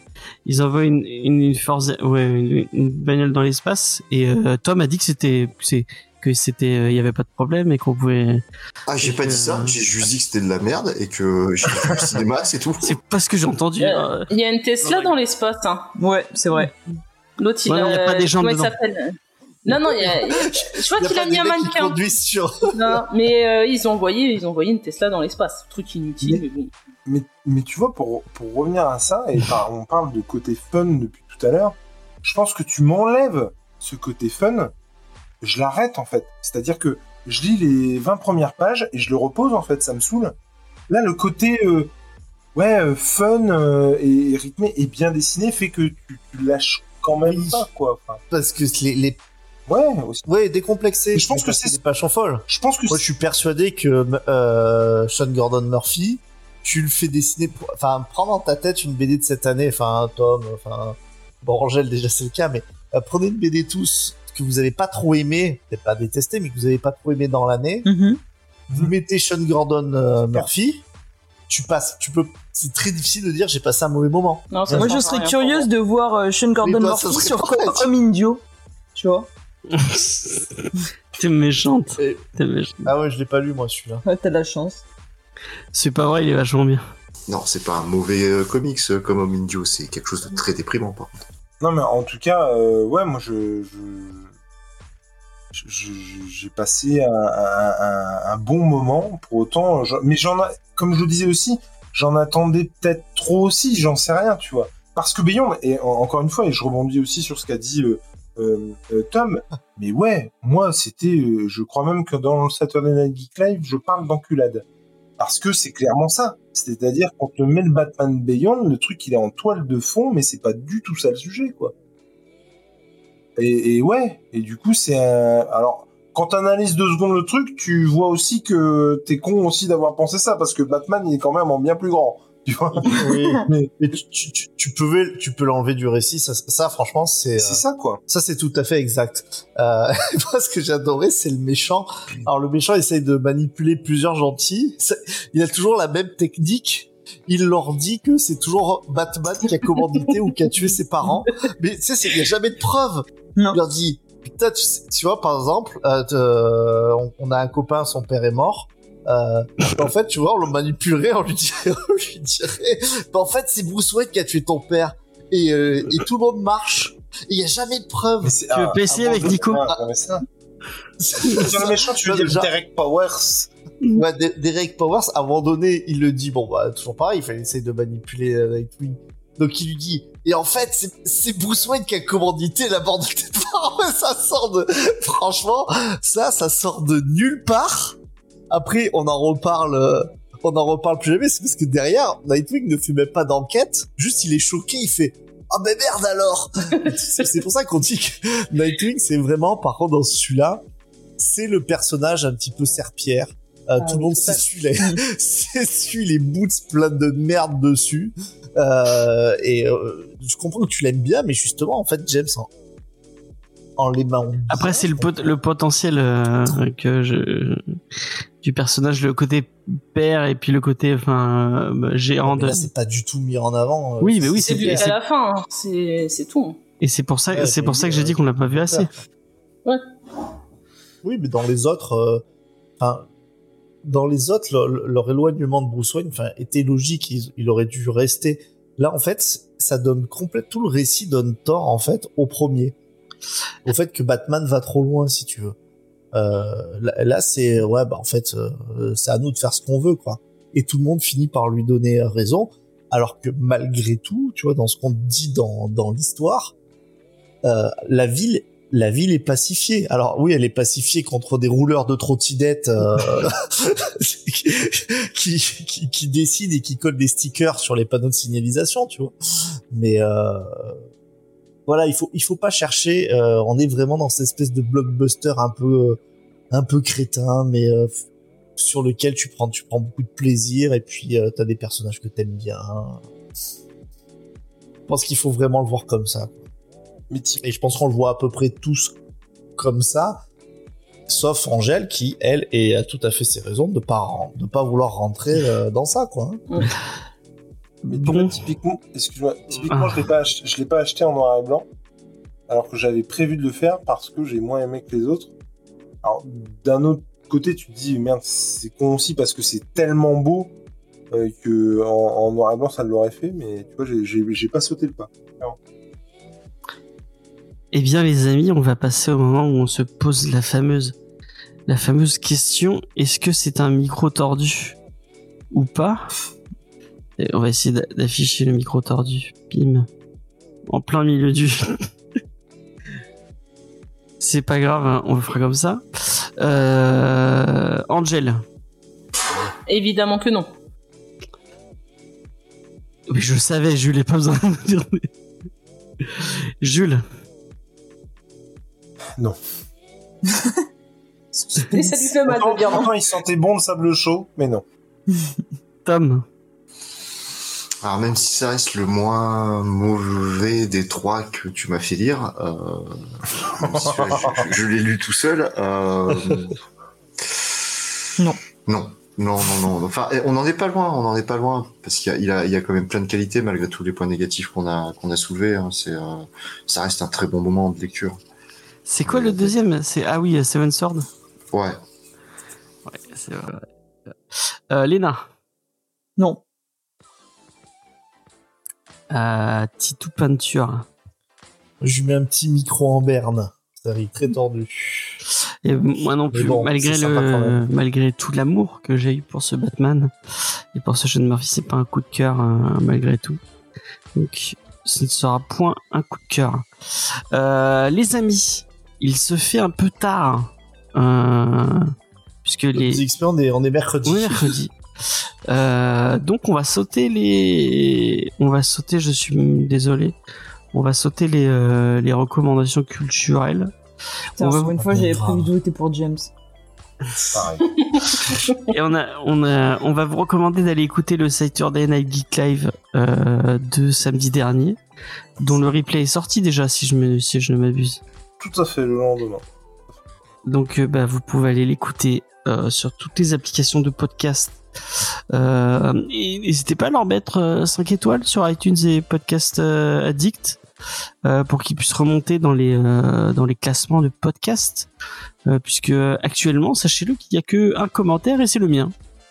ils envoient une, une, une force, ouais, une, une bagnole dans l'espace. Et euh, Tom a dit que c'était, c'est, que c'était, euh, il y avait pas de problème et qu'on pouvait. Ah, j'ai pas que- dit ça, j'ai juste dit que c'était de la merde et que j'ai vu le cinéma, c'est tout. C'est pas ce que j'ai entendu. Euh, hein. Il y a une Tesla Ouais. dans l'espace. Hein. Ouais, c'est vrai. L'autre, il il y a pas des jambes comment il dedans. s'appelle? Non, non, il y a- je vois Il y a qu'il a mis un mannequin. sur. Non, mais euh, ils ont envoyé, ils ont envoyé une Tesla dans l'espace. Truc inutile, mais bon. Mais, mais tu vois, pour, pour revenir à ça, et par- on parle de côté fun depuis tout à l'heure, je pense que tu m'enlèves ce côté fun, je l'arrête en fait. C'est-à-dire que je lis les 20 premières pages et je le repose en fait, ça me saoule. Là, le côté euh, ouais, euh, fun euh, et rythmé et bien dessiné fait que tu, tu lâches quand même Oui. pas quoi. Enfin, Parce que les, les... ouais, aussi. ouais, décomplexé. Je pense que c'est- des folles. je pense que Moi, je suis persuadé que Sean Gordon Murphy, tu le fais dessiner, pour- enfin, prends dans ta tête une BD de cette année, enfin, un tome, enfin, bon, Angèle, déjà, c'est le cas, mais prenez une BD tous que vous avez pas trop aimé, peut-être pas détesté, mais que vous avez pas trop aimé dans l'année, Mhm. vous mettez Sean Gordon euh, Murphy, tu passes, tu peux, c'est très difficile de dire j'ai passé un mauvais moment. Non, ça Moi, je serais curieuse de voir euh, Sean Gordon toi, Murphy sur. Comme Comme Indio. Tu vois T'es méchante. Et- T'es méchante. Ah ouais, je l'ai pas lu, moi, celui-là. Ouais, T'as de la chance. C'est pas vrai, il est vachement bien. Non, c'est pas un mauvais euh, comics euh, comme Home Indio, c'est quelque chose de très déprimant par contre. Non, mais en tout cas, euh, ouais, moi, je, j'ai passé un, un- un- un bon moment. Pour autant, je- mais j'en, comme je le disais aussi, j'en attendais peut-être trop aussi. J'en sais rien, tu vois. Parce que Beyond, et en- encore une fois, et je rebondis aussi sur ce qu'a dit euh, euh, Tom. Mais ouais, moi, c'était, je crois même que dans le Saturday Night Geek Live, je parle d'enculade. Parce que c'est clairement ça. C'est-à-dire, quand on met le Batman Beyond, le truc, il est en toile de fond, mais c'est pas du tout ça le sujet, quoi. Et, et ouais, et du coup, c'est un... Alors, quand t'analyses deux secondes le truc, tu vois aussi que t'es con aussi d'avoir pensé ça, parce que Batman, il est quand même en bien plus grand. Tu vois Oui. Mais Mais tu, tu, tu, tu peux, tu peux l'enlever du récit, ça, ça franchement, c'est, c'est euh, ça, quoi. Ça, c'est tout à fait exact. Euh, moi, ce que j'ai adoré, c'est le méchant. Alors, le méchant essaye de manipuler plusieurs gentils. Il a toujours la même technique. Il leur dit que c'est toujours Batman qui a commandité ou qui a tué ses parents. Mais tu sais, il n'y a jamais de preuve. Non. Il leur dit, putain, tu, sais- tu vois, par exemple, euh, euh, on, on a un copain, son père est mort. Euh, en fait, tu vois, on le manipulerait, on lui dirait, on lui dirait, bah, en fait, c'est Bruce Wayne qui a tué ton père. Et, euh, et tout le monde marche. Et il n'y a jamais de preuve. Mais c'est- Tu veux PC avec Nico ah. Sur le méchant, tu veux dire Derek Powers Ouais, Derek Powers, à un moment donné, il le dit, bon, bah, toujours pareil, il fallait essayer de manipuler euh, Nightwing. Donc il lui dit, et en fait, c'est- c'est Bruce Wayne qui a commandité la bande de tes parents. ça sort de, franchement, ça, ça sort de nulle part. Après, on en reparle, euh, on en reparle plus jamais, c'est parce que derrière, Nightwing ne fait même pas d'enquête, juste il est choqué, il fait, ah mais merde alors C'est pour ça qu'on dit que Nightwing, c'est vraiment, par contre, dans celui-là, c'est le personnage un petit peu serpillère. Euh, Ah tout le monde s'essuie les, s'essuie les boots pleins de merde dessus. Euh, et euh, je comprends que tu l'aimes bien, mais justement, en fait, James, en, en les mains. Après, c'est le, pot- le potentiel euh, que je du personnage, le côté père et puis le côté enfin euh, géant de. Là, c'est pas du tout mis en avant. euh, Oui, mais oui, C'est à la fin, hein. c'est c'est tout. Et c'est pour ça, Ouais, c'est pour ça que j'ai euh, dit qu'on l'a pas vu assez. Oui, mais dans les autres, euh, enfin, dans les autres, leur, leur éloignement de Bruce Wayne, enfin, était logique. Il, il aurait dû rester. Là, en fait, ça donne complète tout le récit donne tort en fait au premier, au fait que Batman va trop loin, si tu veux. Euh, là, c'est ouais, bah en fait, euh, c'est à nous de faire ce qu'on veut, quoi. Et tout le monde finit par lui donner raison, alors que malgré tout, tu vois, dans ce qu'on dit dans dans l'histoire, euh, la ville la ville est pacifiée. Alors oui, elle est pacifiée contre des rouleurs de trottinettes euh, qui, qui, qui décident et qui collent des stickers sur les panneaux de signalisation, tu vois. Mais euh, voilà, il faut il faut pas chercher. euh, on est vraiment dans cette espèce de blockbuster un peu euh, un peu crétin, mais euh, sur lequel tu prends tu prends beaucoup de plaisir et puis euh, t'as des personnages que t'aimes bien. Je pense qu'il faut vraiment le voir comme ça. Et je pense qu'on le voit à peu près tous comme ça, sauf Angèle qui, elle, est, a tout à fait ses raisons de pas de pas vouloir rentrer euh, dans ça, quoi. Mais Bon. vois, typiquement, excuse-moi, typiquement, Ah. je l'ai pas, ach- je l'ai pas acheté en noir et blanc, alors que j'avais prévu de le faire parce que j'ai moins aimé que les autres. Alors, d'un autre côté, tu te dis, merde, c'est con aussi parce que c'est tellement beau euh, que en, en noir et blanc, ça l'aurait fait, mais tu vois, j'ai- j'ai j'ai pas sauté le pas. Eh bien, les amis, on va passer au moment où on se pose la fameuse, la fameuse question est-ce que c'est un micro tordu ou pas? Et On va essayer d'a- d'afficher le micro tordu. Bim. En plein milieu du. c'est pas grave, hein, on le fera comme ça. Euh... Angel. Évidemment que non. Oui, je savais, Jules, il pas besoin de me dire. Jules. Et ça lui fait mal de dire non. Pourtant, il sentait bon le sable chaud, mais non. Tom. Alors même si ça reste le moins mauvais des trois que tu m'as fait lire, euh, si je, je- je l'ai lu tout seul. Euh, Non. Non. Non, non, non. Enfin, on n'en est pas loin, on n'en est pas loin, parce qu'il y a, il a, il y a quand même plein de qualités malgré tous les points négatifs qu'on a, qu'on a soulevés. hein. C'est, euh, ça reste un très bon moment de lecture. C'est quoi le deuxième? C'est ah oui, Seven Sword. Ouais. Ouais, c'est vrai. Euh, Léna. Non. Euh, Titou Peinture. Je mets un petit micro en berne. Ça arrive très tordu. Et moi non plus, bon, malgré le, malgré tout l'amour que j'ai eu pour ce Batman et pour ce Sean Murphy, c'est pas un coup de cœur hein, malgré tout. Donc, ce ne sera point un coup de cœur. Euh, les amis, il se fait un peu tard, euh, puisque les, on est, on est mercredi. Mercredi. Euh, donc on va sauter les, on va sauter. Je suis désolé. On va sauter les, euh, les recommandations culturelles. Putain, On va- une fois, Ah, j'avais grave. prévu de voter pour James. Pareil. Et on a, on a, on va vous recommander d'aller écouter le Saturday Night Geek Live euh, de samedi dernier, dont le replay est sorti déjà, si je me, si je ne m'abuse. Tout à fait, le lendemain. Donc euh, bah, vous pouvez aller l'écouter euh, sur toutes les applications de podcast. Euh, n'hésitez pas à leur mettre euh, 5 étoiles sur iTunes et Podcast euh, Addict euh, pour qu'ils puissent remonter dans les euh, dans les classements de podcast. Euh, puisque actuellement, sachez-le qu'il n'y a que un commentaire et c'est le mien.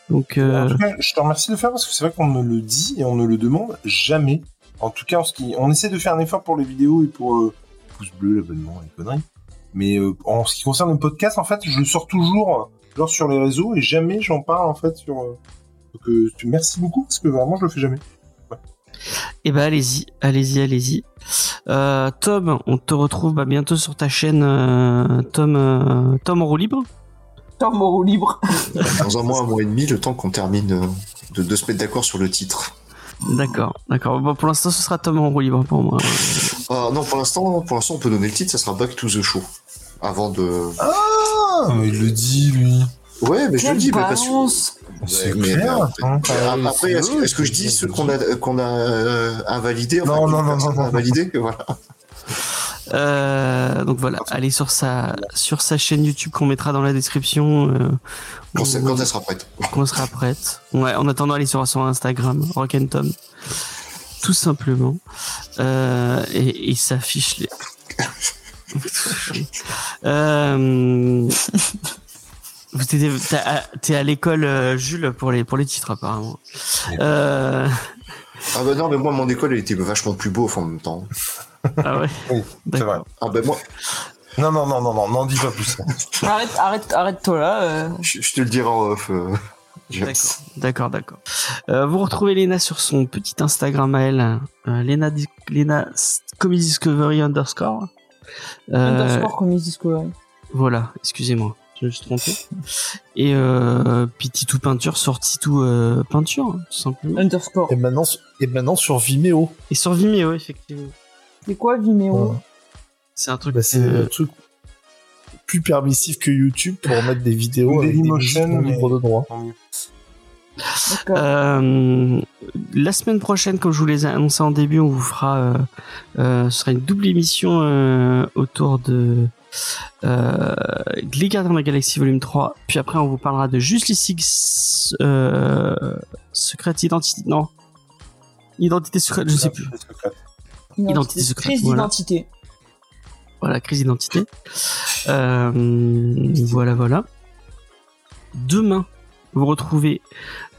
Donc euh, En tout cas, je te remercie de le faire parce que c'est vrai qu'on ne le dit et on ne le demande jamais. En tout cas, qui... on essaie de faire un effort pour les vidéos et pour euh, pouce bleu, l'abonnement les conneries. Mais euh, en ce qui concerne le podcast, en fait, je le sors toujours euh, genre sur les réseaux et jamais j'en parle en fait sur. euh, Donc, euh, merci beaucoup parce que vraiment, je le fais jamais. Eh ben allez-y, allez-y, allez-y. Euh, Tom, on te retrouve bah, bientôt sur ta chaîne euh, Tom euh, Tom en roue libre. Temps mort libre. Dans un mois, un mois et demi, le temps qu'on termine euh, de, de se mettre d'accord sur le titre. D'accord, d'accord. Bon, pour l'instant, ce sera Tom en roue libre pour moi. Ah, non, pour l'instant, pour l'instant, on peut donner le titre, ça sera Back to the Show. Avant de. Ah, mais il le dit lui. Ouais, mais je le dis, mais parce que. C'est clair. hein. euh, Après, est-ce que, je dis ceux qu'on a, qu'on a euh, invalidés enfin, Non, que non, non, non, non. invalidé, que voilà. Euh, donc voilà, allez sur sa sur sa chaîne YouTube qu'on mettra dans la description. Euh, Quand, où- ça- quand elle sera prête. quand on sera prête. Ouais, en attendant, allez sur son Instagram, Rock and Tom, tout simplement. Euh, et il s'affiche les. euh, vous t'es, à l'école euh, Jules pour les pour les titres apparemment. Euh, Ah bah non, mais moi, mon école, elle était vachement plus beau en même temps. ah ouais. Oui, c'est vrai. Ah bah moi, Non, non, non, non, non, n'en dis pas plus. Arrête, arrête, arrête-toi là. euh. je, je te le dirai en off. euh. D'accord, d'accord. Euh, vous retrouvez Lena sur son petit Instagram à elle, euh, Lena, Lena Comedy Discovery underscore. Euh, Underscore Comedy Discovery. Voilà, excusez-moi, je me suis trompé. Et euh, puis Titou Peinture sur Titou euh, Peinture, hein, tout simplement. Underscore. Et maintenant, sur- et maintenant sur Vimeo. Et sur Vimeo, effectivement. C'est quoi Vimeo Ouais. C'est un truc. Bah, c'est euh, un truc plus permissif que YouTube pour mettre des vidéos avec des musiques non libres de droit. Euh, la semaine prochaine, comme je vous les ai annoncé en début, on vous fera, euh, euh, ce sera une double émission euh, autour de euh, Les Gardiens de la Galaxie Volume 3. Puis après, on vous parlera de Justice League euh, Secret Identity. Non. Identité secrète, je sais plus. Identité secrète, Crise voilà. d'identité. Voilà, crise d'identité. Euh, voilà, voilà. Demain, vous retrouvez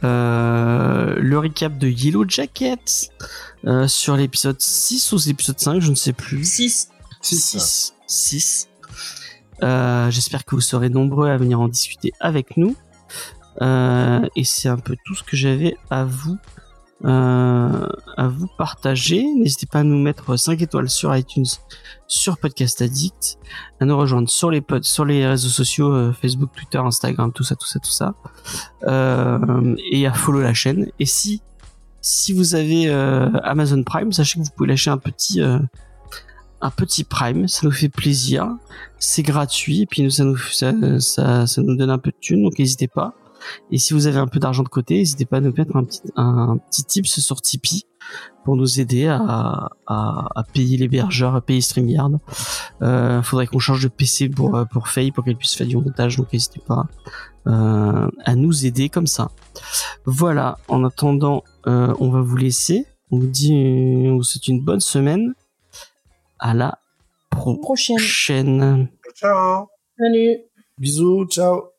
euh, le recap de Yellow Jacket euh, sur l'épisode 6 ou l'épisode 5, je ne sais plus. 6. Six. 6. J'espère que vous serez nombreux à venir en discuter avec nous. Euh, et c'est un peu tout ce que j'avais à vous euh, à vous partager. N'hésitez pas à nous mettre 5 étoiles sur iTunes, sur Podcast Addict, à nous rejoindre sur les pods, sur les réseaux sociaux, euh, Facebook, Twitter, Instagram, tout ça, tout ça, tout ça, euh, et à follow la chaîne. Et si si vous avez euh, Amazon Prime, sachez que vous pouvez lâcher un petit euh, un petit Prime, ça nous fait plaisir, c'est gratuit, et puis ça nous ça, ça, ça nous donne un peu de thunes, donc n'hésitez pas. Et si vous avez un peu d'argent de côté, n'hésitez pas à nous mettre un petit, un petit tips sur Tipeee pour nous aider à, à, à payer l'hébergeur, à payer StreamYard. Euh, faudrait qu'on change de PC pour, euh, pour Faye pour qu'elle puisse faire du montage, donc n'hésitez pas euh, à nous aider comme ça. Voilà, en attendant, euh, on va vous laisser. On vous dit, on vous souhaite une bonne semaine. À la Prochaine. prochaine. Ciao. Salut. Bisous, ciao.